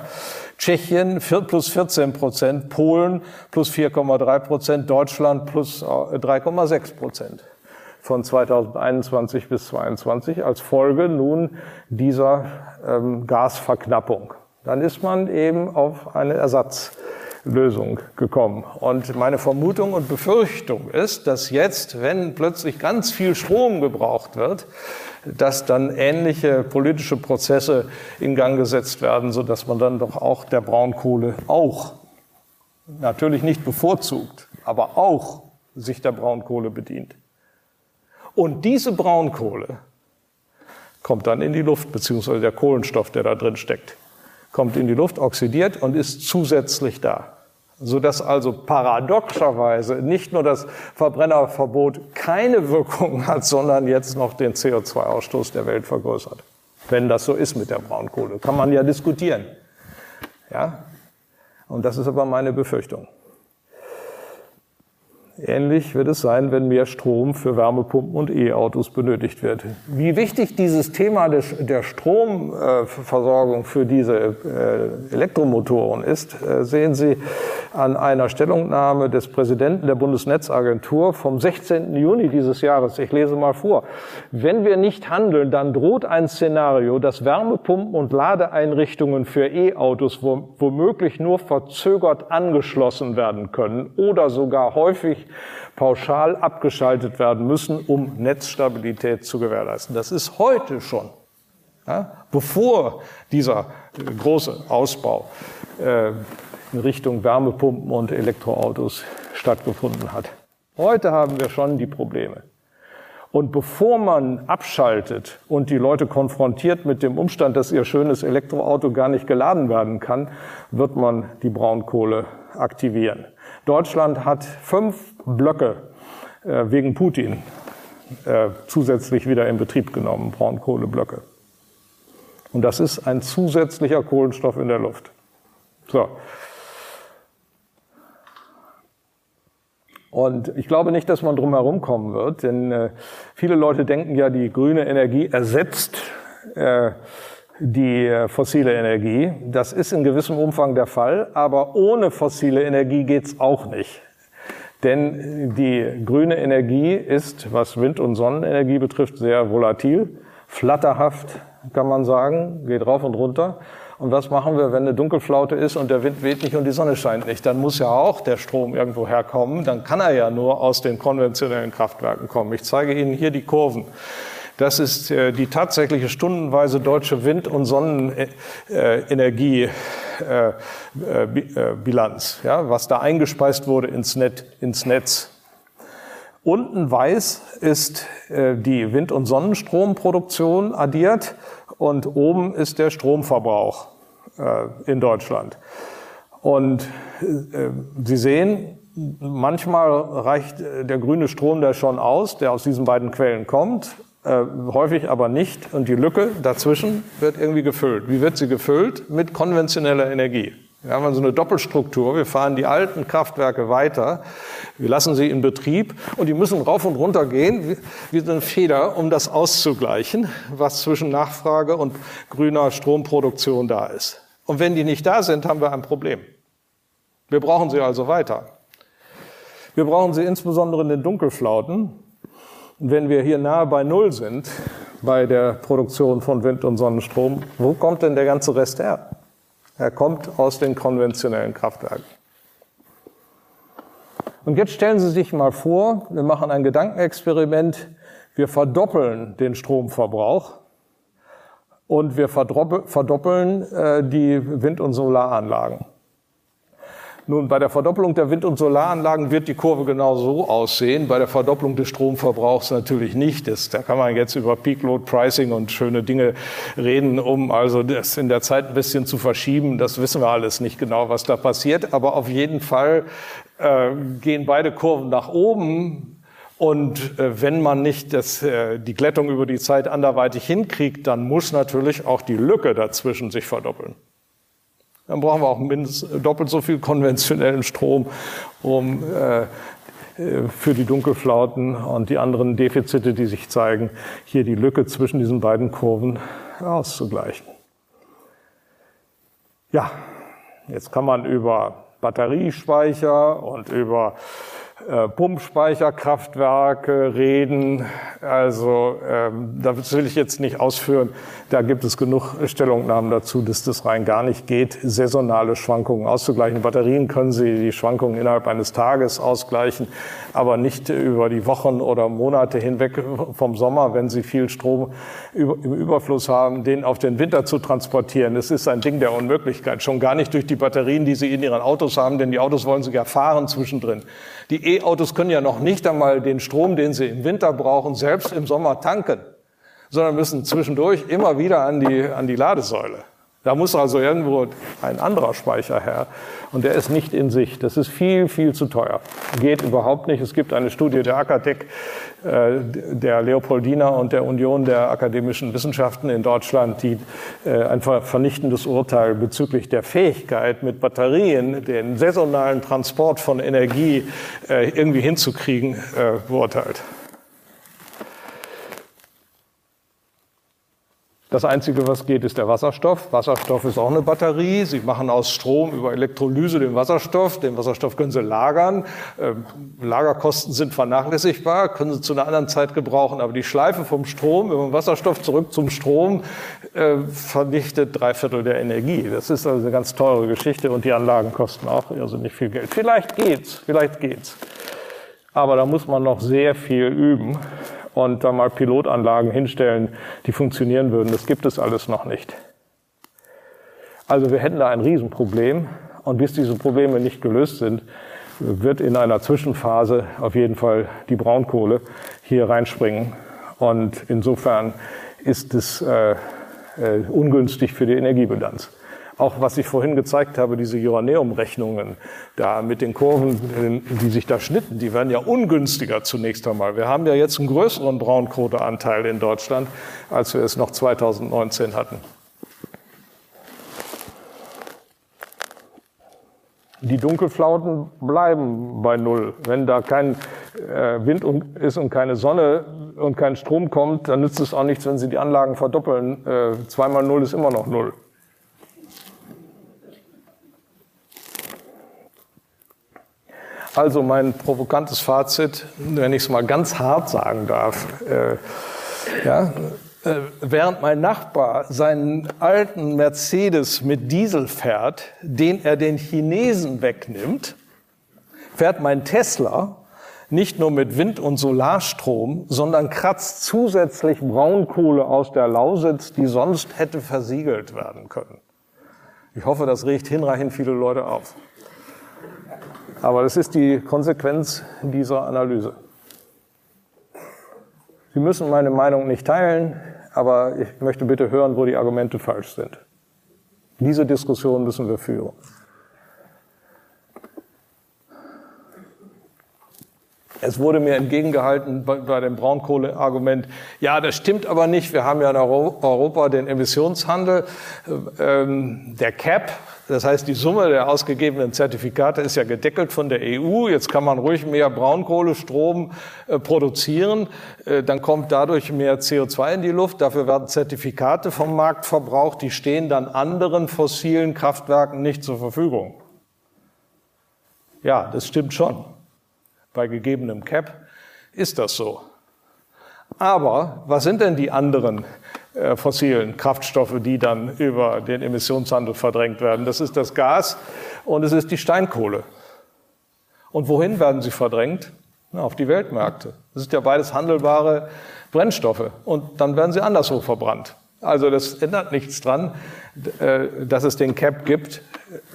Tschechien plus 14 Prozent, Polen plus 4,3 Prozent, Deutschland plus 3,6 äh, Prozent von 2021 bis 2022 als Folge nun dieser ähm, Gasverknappung. Dann ist man eben auf eine Ersatzlösung gekommen. Und meine Vermutung und Befürchtung ist, dass jetzt, wenn plötzlich ganz viel Strom gebraucht wird, dass dann ähnliche politische Prozesse in Gang gesetzt werden, so dass man dann doch auch der Braunkohle auch, natürlich nicht bevorzugt, aber auch sich der Braunkohle bedient. Und diese Braunkohle kommt dann in die Luft, beziehungsweise der Kohlenstoff, der da drin steckt, kommt in die Luft, oxidiert und ist zusätzlich da sodass also paradoxerweise nicht nur das Verbrennerverbot keine Wirkung hat, sondern jetzt noch den CO2-Ausstoß der Welt vergrößert. Wenn das so ist mit der Braunkohle, kann man ja diskutieren. Ja? Und das ist aber meine Befürchtung. Ähnlich wird es sein, wenn mehr Strom für Wärmepumpen und E-Autos benötigt wird. Wie wichtig dieses Thema der Stromversorgung für diese äh, Elektromotoren ist, äh, sehen Sie an einer Stellungnahme des Präsidenten der Bundesnetzagentur vom 16. Juni dieses Jahres. Ich lese mal vor. Wenn wir nicht handeln, dann droht ein Szenario, dass Wärmepumpen und Ladeeinrichtungen für E-Autos womöglich nur verzögert angeschlossen werden können oder sogar häufig pauschal abgeschaltet werden müssen, um Netzstabilität zu gewährleisten. Das ist heute schon, ja, bevor dieser große Ausbau äh, in Richtung Wärmepumpen und Elektroautos stattgefunden hat. Heute haben wir schon die Probleme. Und bevor man abschaltet und die Leute konfrontiert mit dem Umstand, dass ihr schönes Elektroauto gar nicht geladen werden kann, wird man die Braunkohle aktivieren. Deutschland hat fünf Blöcke äh, wegen Putin äh, zusätzlich wieder in Betrieb genommen, Braunkohleblöcke. Und das ist ein zusätzlicher Kohlenstoff in der Luft. So. Und ich glaube nicht, dass man drum herum kommen wird, denn äh, viele Leute denken ja, die grüne Energie ersetzt äh, die äh, fossile Energie. Das ist in gewissem Umfang der Fall, aber ohne fossile Energie geht's auch nicht. Denn die grüne Energie ist, was Wind- und Sonnenenergie betrifft, sehr volatil, flatterhaft, kann man sagen, geht rauf und runter. Und was machen wir, wenn eine Dunkelflaute ist und der Wind weht nicht und die Sonne scheint nicht? Dann muss ja auch der Strom irgendwo herkommen. Dann kann er ja nur aus den konventionellen Kraftwerken kommen. Ich zeige Ihnen hier die Kurven. Das ist äh, die tatsächliche stundenweise deutsche Wind- und Sonnenenergiebilanz, äh, äh, ja, was da eingespeist wurde ins, Net, ins Netz. Unten weiß ist die Wind- und Sonnenstromproduktion addiert und oben ist der Stromverbrauch in Deutschland. Und Sie sehen, manchmal reicht der grüne Strom da schon aus, der aus diesen beiden Quellen kommt äh, häufig aber nicht. Und die Lücke dazwischen wird irgendwie gefüllt. Wie wird sie gefüllt? Mit konventioneller Energie. Wir haben also eine Doppelstruktur. Wir fahren die alten Kraftwerke weiter. Wir lassen sie in Betrieb und die müssen rauf und runter gehen wie eine Feder, um das auszugleichen, was zwischen Nachfrage und grüner Stromproduktion da ist. Und wenn die nicht da sind, haben wir ein Problem. Wir brauchen sie also weiter. Wir brauchen sie insbesondere in den Dunkelflauten. Und wenn wir hier nahe bei Null sind, bei der Produktion von Wind- und Sonnenstrom, wo kommt denn der ganze Rest her? Er kommt aus den konventionellen Kraftwerken. Und jetzt stellen Sie sich mal vor, wir machen ein Gedankenexperiment, wir verdoppeln den Stromverbrauch und wir verdoppeln äh, die Wind- und Solaranlagen. Nun, bei der Verdoppelung der Wind- und Solaranlagen wird die Kurve genau so aussehen. Bei der Verdopplung des Stromverbrauchs natürlich nicht. Das, da kann man jetzt über Peak Load Pricing und schöne Dinge reden, um also das in der Zeit ein bisschen zu verschieben. Das wissen wir alles nicht genau, was da passiert. Aber auf jeden Fall äh, gehen beide Kurven nach oben. Und äh, wenn man nicht das, äh, die Glättung über die Zeit anderweitig hinkriegt, dann muss natürlich auch die Lücke dazwischen sich verdoppeln dann brauchen wir auch mindestens doppelt so viel konventionellen Strom, um äh, für die Dunkelflauten und die anderen Defizite, die sich zeigen, hier die Lücke zwischen diesen beiden Kurven auszugleichen. Ja, jetzt kann man über Batteriespeicher und über äh, Pumpspeicherkraftwerke reden. Also ähm, das will ich jetzt nicht ausführen. Da gibt es genug Stellungnahmen dazu, dass das rein gar nicht geht, saisonale Schwankungen auszugleichen. Batterien können Sie die Schwankungen innerhalb eines Tages ausgleichen, aber nicht über die Wochen oder Monate hinweg vom Sommer, wenn Sie viel Strom im Überfluss haben, den auf den Winter zu transportieren. Das ist ein Ding der Unmöglichkeit. Schon gar nicht durch die Batterien, die Sie in Ihren Autos haben, denn die Autos wollen Sie ja fahren zwischendrin. Die E-Autos können ja noch nicht einmal den Strom, den sie im Winter brauchen, selbst im Sommer tanken, sondern müssen zwischendurch immer wieder an die, an die Ladesäule. Da muss also irgendwo ein anderer Speicher her. Und der ist nicht in sich. Das ist viel, viel zu teuer. Geht überhaupt nicht. Es gibt eine Studie der Akatec, äh, der Leopoldina und der Union der akademischen Wissenschaften in Deutschland, die äh, ein vernichtendes Urteil bezüglich der Fähigkeit, mit Batterien den saisonalen Transport von Energie äh, irgendwie hinzukriegen, beurteilt. Das Einzige, was geht, ist der Wasserstoff. Wasserstoff ist auch eine Batterie. Sie machen aus Strom über Elektrolyse den Wasserstoff. Den Wasserstoff können Sie lagern. Ähm, Lagerkosten sind vernachlässigbar, können Sie zu einer anderen Zeit gebrauchen. Aber die Schleife vom Strom über den Wasserstoff zurück zum Strom äh, vernichtet drei Viertel der Energie. Das ist also eine ganz teure Geschichte und die Anlagen kosten auch also nicht viel Geld. Vielleicht geht's, vielleicht geht's. Aber da muss man noch sehr viel üben und da mal Pilotanlagen hinstellen, die funktionieren würden. Das gibt es alles noch nicht. Also wir hätten da ein Riesenproblem und bis diese Probleme nicht gelöst sind, wird in einer Zwischenphase auf jeden Fall die Braunkohle hier reinspringen. Und insofern ist es äh, äh, ungünstig für die Energiebilanz. Auch was ich vorhin gezeigt habe, diese Joanneum-Rechnungen, da mit den Kurven, die sich da schnitten, die werden ja ungünstiger zunächst einmal. Wir haben ja jetzt einen größeren Braunkohleanteil in Deutschland, als wir es noch 2019 hatten. Die Dunkelflauten bleiben bei Null. Wenn da kein äh, Wind ist und keine Sonne und kein Strom kommt, dann nützt es auch nichts, wenn Sie die Anlagen verdoppeln. Äh, zweimal Null ist immer noch Null. Also mein provokantes Fazit, wenn ich es mal ganz hart sagen darf. Äh, ja, äh, während mein Nachbar seinen alten Mercedes mit Diesel fährt, den er den Chinesen wegnimmt, fährt mein Tesla nicht nur mit Wind- und Solarstrom, sondern kratzt zusätzlich Braunkohle aus der Lausitz, die sonst hätte versiegelt werden können. Ich hoffe, das regt hinreichend viele Leute auf. Aber das ist die Konsequenz dieser Analyse. Sie müssen meine Meinung nicht teilen, aber ich möchte bitte hören, wo die Argumente falsch sind. Diese Diskussion müssen wir führen. Es wurde mir entgegengehalten bei, bei dem Braunkohleargument, ja, das stimmt aber nicht. Wir haben ja in Europa den Emissionshandel. Ähm, der CAP, das heißt, die Summe der ausgegebenen Zertifikate ist ja gedeckelt von der EU. Jetzt kann man ruhig mehr Braunkohlestrom äh, produzieren. Äh, dann kommt dadurch mehr CO2 in die Luft. Dafür werden Zertifikate vom Markt verbraucht. Die stehen dann anderen fossilen Kraftwerken nicht zur Verfügung. Ja, das stimmt schon bei gegebenem Cap ist das so. Aber was sind denn die anderen äh, fossilen Kraftstoffe, die dann über den Emissionshandel verdrängt werden? Das ist das Gas und es ist die Steinkohle. Und wohin werden sie verdrängt? Na, auf die Weltmärkte. Das sind ja beides handelbare Brennstoffe. Und dann werden sie anderswo verbrannt. Also das ändert nichts dran, äh, dass es den Cap gibt.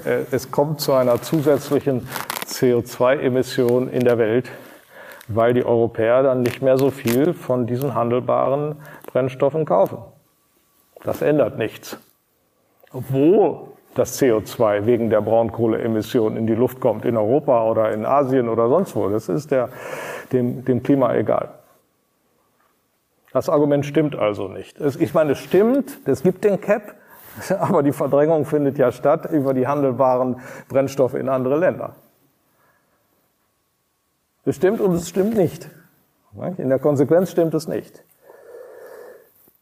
Äh, es kommt zu einer zusätzlichen CO2-Emissionen in der Welt, weil die Europäer dann nicht mehr so viel von diesen handelbaren Brennstoffen kaufen. Das ändert nichts. Wo das CO2 wegen der Braunkohleemissionen in die Luft kommt, in Europa oder in Asien oder sonst wo, das ist der, dem, dem Klima egal. Das Argument stimmt also nicht. Ich meine, es stimmt, es gibt den CAP, aber die Verdrängung findet ja statt über die handelbaren Brennstoffe in andere Länder. Es stimmt und es stimmt nicht. In der Konsequenz stimmt es nicht.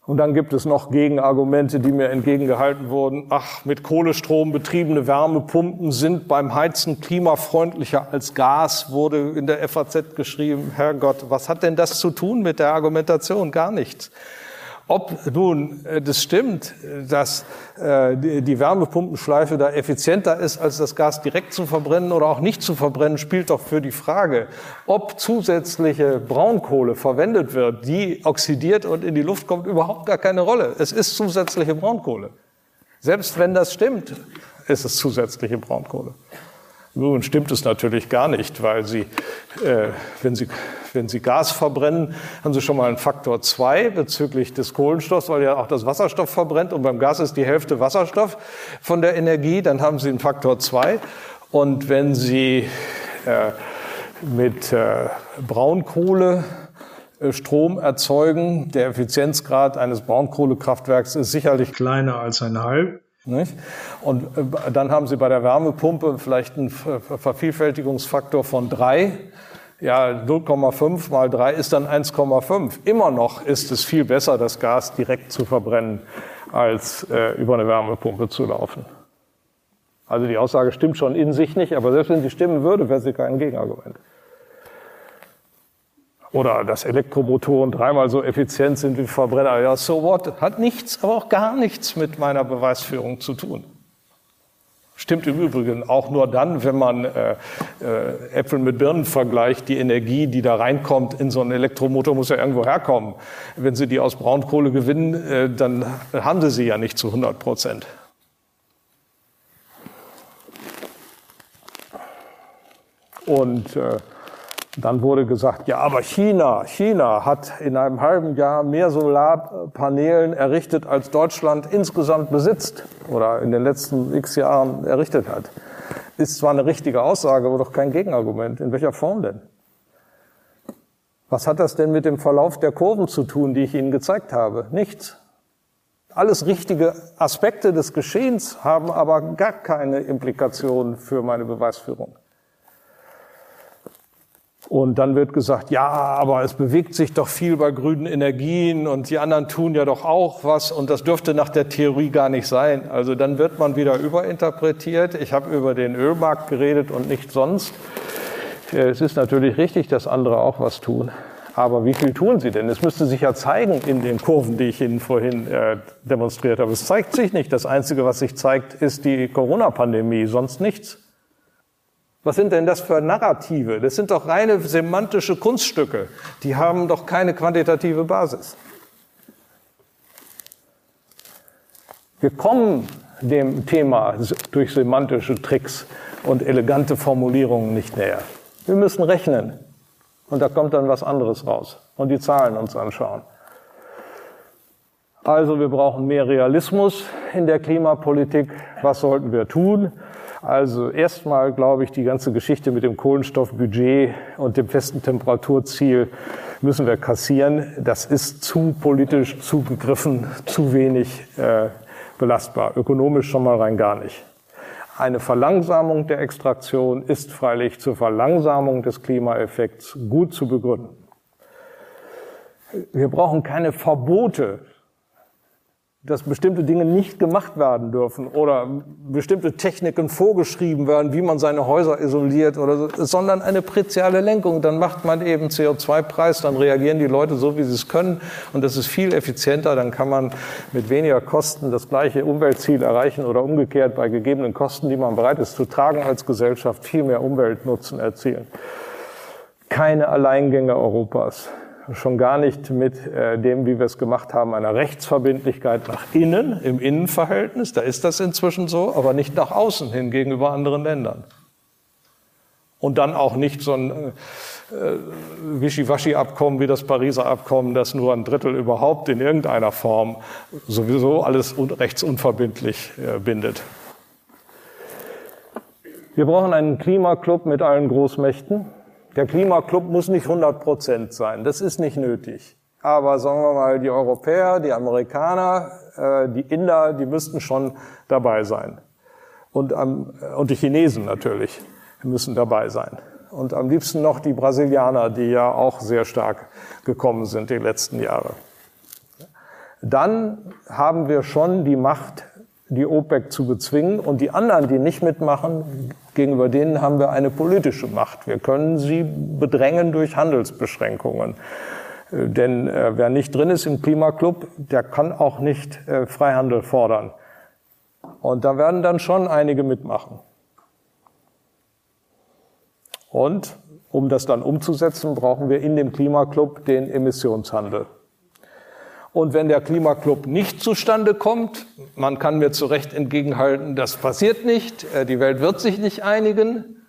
Und dann gibt es noch Gegenargumente, die mir entgegengehalten wurden. Ach, mit Kohlestrom betriebene Wärmepumpen sind beim Heizen klimafreundlicher als Gas, wurde in der FAZ geschrieben. Herrgott, was hat denn das zu tun mit der Argumentation? Gar nichts. Ob nun äh, das stimmt, dass äh, die Wärmepumpenschleife da effizienter ist, als das Gas direkt zu verbrennen oder auch nicht zu verbrennen, spielt doch für die Frage, ob zusätzliche Braunkohle verwendet wird, die oxidiert und in die Luft kommt, überhaupt gar keine Rolle. Es ist zusätzliche Braunkohle. Selbst wenn das stimmt, ist es zusätzliche Braunkohle. Nun stimmt es natürlich gar nicht, weil Sie, äh, wenn Sie wenn Sie Gas verbrennen, haben Sie schon mal einen Faktor zwei bezüglich des Kohlenstoffs, weil ja auch das Wasserstoff verbrennt und beim Gas ist die Hälfte Wasserstoff von der Energie, dann haben Sie einen Faktor zwei. Und wenn Sie äh, mit äh, Braunkohle äh, Strom erzeugen. Der Effizienzgrad eines Braunkohlekraftwerks ist sicherlich kleiner als ein halb. Nicht? Und äh, dann haben Sie bei der Wärmepumpe vielleicht einen Vervielfältigungsfaktor von drei ja, 0,5 mal 3 ist dann 1,5. Immer noch ist es viel besser, das Gas direkt zu verbrennen, als äh, über eine Wärmepumpe zu laufen. Also die Aussage stimmt schon in sich nicht, aber selbst wenn sie stimmen würde, wäre sie kein Gegenargument. Oder dass Elektromotoren dreimal so effizient sind wie Verbrenner. Ja, so what? Hat nichts, aber auch gar nichts mit meiner Beweisführung zu tun. Stimmt im Übrigen auch nur dann, wenn man äh, äh, Äpfel mit Birnen vergleicht. Die Energie, die da reinkommt in so einen Elektromotor, muss ja irgendwo herkommen. Wenn Sie die aus Braunkohle gewinnen, äh, dann haben Sie sie ja nicht zu 100 Prozent. Und äh, dann wurde gesagt, ja, aber China, China hat in einem halben Jahr mehr Solarpanelen errichtet, als Deutschland insgesamt besitzt oder in den letzten x Jahren errichtet hat. Ist zwar eine richtige Aussage, aber doch kein Gegenargument. In welcher Form denn? Was hat das denn mit dem Verlauf der Kurven zu tun, die ich Ihnen gezeigt habe? Nichts. Alles richtige Aspekte des Geschehens haben aber gar keine Implikation für meine Beweisführung. Und dann wird gesagt, ja, aber es bewegt sich doch viel bei grünen Energien und die anderen tun ja doch auch was und das dürfte nach der Theorie gar nicht sein. Also dann wird man wieder überinterpretiert. Ich habe über den Ölmarkt geredet und nicht sonst. Es ist natürlich richtig, dass andere auch was tun. Aber wie viel tun sie denn? Es müsste sich ja zeigen in den Kurven, die ich Ihnen vorhin äh, demonstriert habe. Es zeigt sich nicht. Das Einzige, was sich zeigt, ist die Corona-Pandemie, sonst nichts. Was sind denn das für Narrative? Das sind doch reine semantische Kunststücke. Die haben doch keine quantitative Basis. Wir kommen dem Thema durch semantische Tricks und elegante Formulierungen nicht näher. Wir müssen rechnen. Und da kommt dann was anderes raus. Und die Zahlen uns anschauen. Also wir brauchen mehr Realismus in der Klimapolitik. Was sollten wir tun? Also erstmal glaube ich, die ganze Geschichte mit dem Kohlenstoffbudget und dem festen Temperaturziel müssen wir kassieren. Das ist zu politisch zugegriffen, zu wenig äh, belastbar. Ökonomisch schon mal rein gar nicht. Eine Verlangsamung der Extraktion ist freilich zur Verlangsamung des Klimaeffekts gut zu begründen. Wir brauchen keine Verbote dass bestimmte Dinge nicht gemacht werden dürfen oder bestimmte Techniken vorgeschrieben werden, wie man seine Häuser isoliert oder so, sondern eine präziale Lenkung. Dann macht man eben CO2-Preis, dann reagieren die Leute so, wie sie es können und das ist viel effizienter. Dann kann man mit weniger Kosten das gleiche Umweltziel erreichen oder umgekehrt bei gegebenen Kosten, die man bereit ist zu tragen als Gesellschaft, viel mehr Umweltnutzen erzielen. Keine Alleingänge Europas schon gar nicht mit äh, dem, wie wir es gemacht haben, einer Rechtsverbindlichkeit nach innen, im Innenverhältnis, da ist das inzwischen so, aber nicht nach außen hin gegenüber anderen Ländern. Und dann auch nicht so ein äh, Wischiwaschi-Abkommen wie das Pariser Abkommen, das nur ein Drittel überhaupt in irgendeiner Form sowieso alles rechtsunverbindlich äh, bindet. Wir brauchen einen Klimaclub mit allen Großmächten. Der Klimaclub muss nicht 100 Prozent sein, das ist nicht nötig. Aber sagen wir mal, die Europäer, die Amerikaner, äh, die Inder, die müssten schon dabei sein. Und, am, und die Chinesen natürlich müssen dabei sein. Und am liebsten noch die Brasilianer, die ja auch sehr stark gekommen sind die letzten Jahre. Dann haben wir schon die Macht, die OPEC zu bezwingen. Und die anderen, die nicht mitmachen, gegenüber denen haben wir eine politische Macht. Wir können sie bedrängen durch Handelsbeschränkungen. Äh, denn äh, wer nicht drin ist im Klimaclub, der kann auch nicht äh, Freihandel fordern. Und da werden dann schon einige mitmachen. Und um das dann umzusetzen, brauchen wir in dem Klimaclub den Emissionshandel. Und wenn der Klimaclub nicht zustande kommt, man kann mir zu Recht entgegenhalten, das passiert nicht, äh, die Welt wird sich nicht einigen,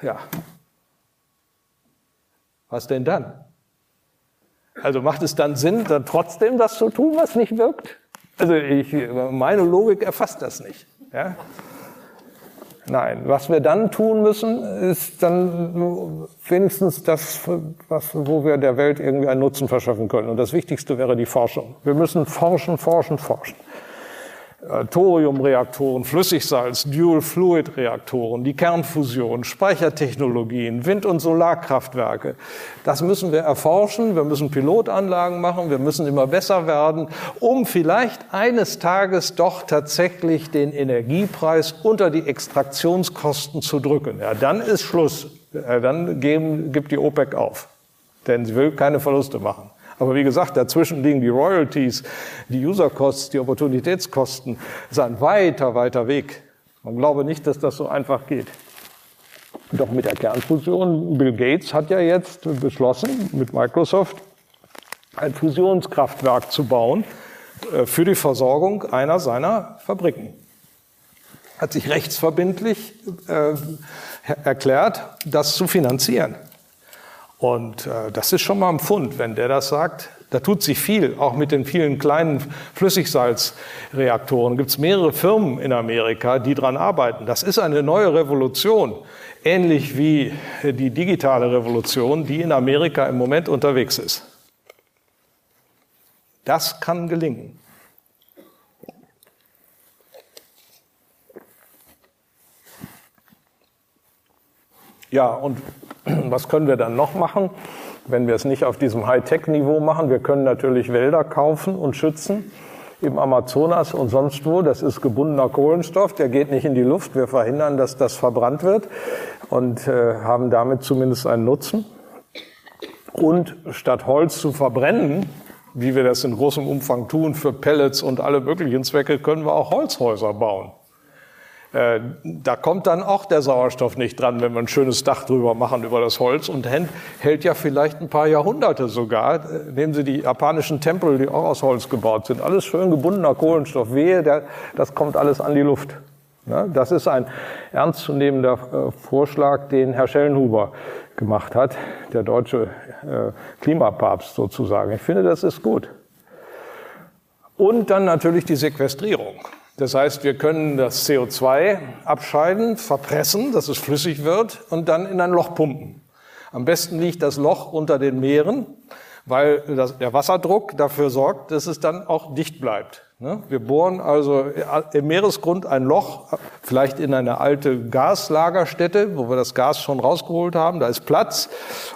ja. Was denn dann? Also macht es dann Sinn, dann trotzdem das zu tun, was nicht wirkt? Also ich, meine Logik erfasst das nicht. Ja? Nein, was wir dann tun müssen, ist dann wenigstens das, was, wo wir der Welt irgendwie einen Nutzen verschaffen können. Und das Wichtigste wäre die Forschung. Wir müssen forschen, forschen, forschen. Thoriumreaktoren, Flüssigsalz, Dual-Fluid-Reaktoren, die Kernfusion, Speichertechnologien, Wind- und Solarkraftwerke. Das müssen wir erforschen, wir müssen Pilotanlagen machen, wir müssen immer besser werden, um vielleicht eines Tages doch tatsächlich den Energiepreis unter die Extraktionskosten zu drücken. Ja, dann ist Schluss. Dann geben, gibt die OPEC auf. Denn sie will keine Verluste machen. Aber wie gesagt, dazwischen liegen die Royalties, die User-Costs, die Opportunitätskosten. Das ist ein weiter, weiter Weg. Man glaube nicht, dass das so einfach geht. Doch mit der Kernfusion, Bill Gates hat ja jetzt beschlossen, mit Microsoft ein Fusionskraftwerk zu bauen äh, für die Versorgung einer seiner Fabriken. Hat sich rechtsverbindlich äh, erklärt, das zu finanzieren. Und äh, das ist schon mal ein Pfund, wenn der das sagt. Da tut sich viel, auch mit den vielen kleinen Flüssigsalzreaktoren. Gibt es mehrere Firmen in Amerika, die dran arbeiten. Das ist eine neue Revolution, ähnlich wie die digitale Revolution, die in Amerika im Moment unterwegs ist. Das kann gelingen. Ja, und was können wir dann noch machen, wenn wir es nicht auf diesem Hightech-Niveau machen? Wir können natürlich Wälder kaufen und schützen im Amazonas und sonst wo. Das ist gebundener Kohlenstoff, der geht nicht in die Luft. Wir verhindern, dass das verbrannt wird und äh, haben damit zumindest einen Nutzen. Und statt Holz zu verbrennen, wie wir das in großem Umfang tun für Pellets und alle möglichen Zwecke, können wir auch Holzhäuser bauen. Äh, da kommt dann auch der Sauerstoff nicht dran, wenn wir ein schönes Dach drüber machen über das Holz und hält ja vielleicht ein paar Jahrhunderte sogar. Äh, nehmen Sie die japanischen Tempel, die auch aus Holz gebaut sind. Alles schön gebundener Kohlenstoff. Wehe, das kommt alles an die Luft. Das ist ein ernstzunehmender äh, Vorschlag, den Herr Schellenhuber gemacht hat, der deutsche Klimapapst sozusagen. Ich finde, das ist gut. Und dann natürlich die Sequestrierung. Das heißt, wir können das CO2 abscheiden, verpressen, dass es flüssig wird und dann in ein Loch pumpen. Am besten liegt das Loch unter den Meeren, weil das, der Wasserdruck dafür sorgt, dass es dann auch dicht bleibt. Ne? Wir bohren also im Meeresgrund ein Loch, vielleicht in eine alte Gaslagerstätte, wo wir das Gas schon rausgeholt haben, da ist Platz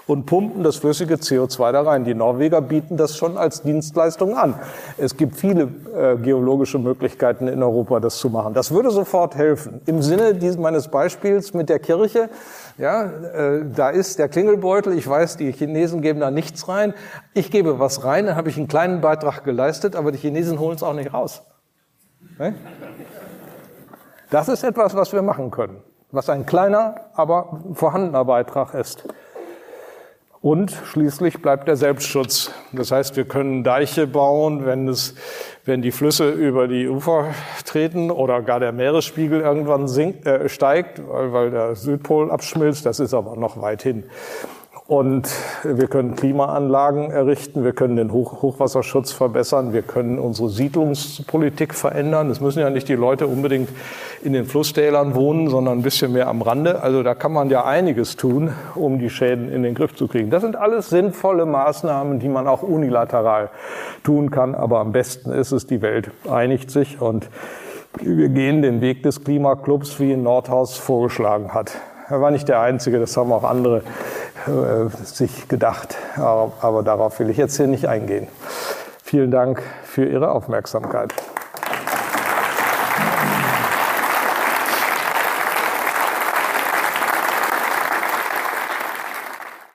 und pumpen das flüssige CO2 da rein. Die Norweger bieten das schon als Dienstleistung an. Es gibt viele äh, geologische Möglichkeiten in Europa, das zu machen. Das würde sofort helfen. Im Sinne dieses, meines Beispiels mit der Kirche, ja, äh, da ist der Klingelbeutel. Ich weiß, die Chinesen geben da nichts rein. Ich gebe was rein, dann habe ich einen kleinen Beitrag geleistet, aber die Chinesen holen es auch nicht raus. Ne? Das ist etwas, was wir machen können, was ein kleiner, aber vorhandener Beitrag ist. Und schließlich bleibt der Selbstschutz. Das heißt, wir können Deiche bauen, wenn, es, wenn die Flüsse über die Ufer treten oder gar der Meeresspiegel irgendwann sinkt, äh, steigt, weil, weil der Südpol abschmilzt. Das ist aber noch weit hin. Und wir können Klimaanlagen errichten, wir können den Hoch Hochwasserschutz verbessern, wir können unsere Siedlungspolitik verändern. Es müssen ja nicht die Leute unbedingt in den Flusstälern wohnen, sondern ein bisschen mehr am Rande. Also da kann man ja einiges tun, um die Schäden in den Griff zu kriegen. Das sind alles sinnvolle Maßnahmen, die man auch unilateral tun kann. Aber am besten ist es, die Welt einigt sich und wir gehen den Weg des Klimaclubs, wie Nordhaus vorgeschlagen hat. Er war nicht der Einzige, das haben auch andere äh, sich gedacht. Aber, aber darauf will ich jetzt hier nicht eingehen. Vielen Dank für Ihre Aufmerksamkeit.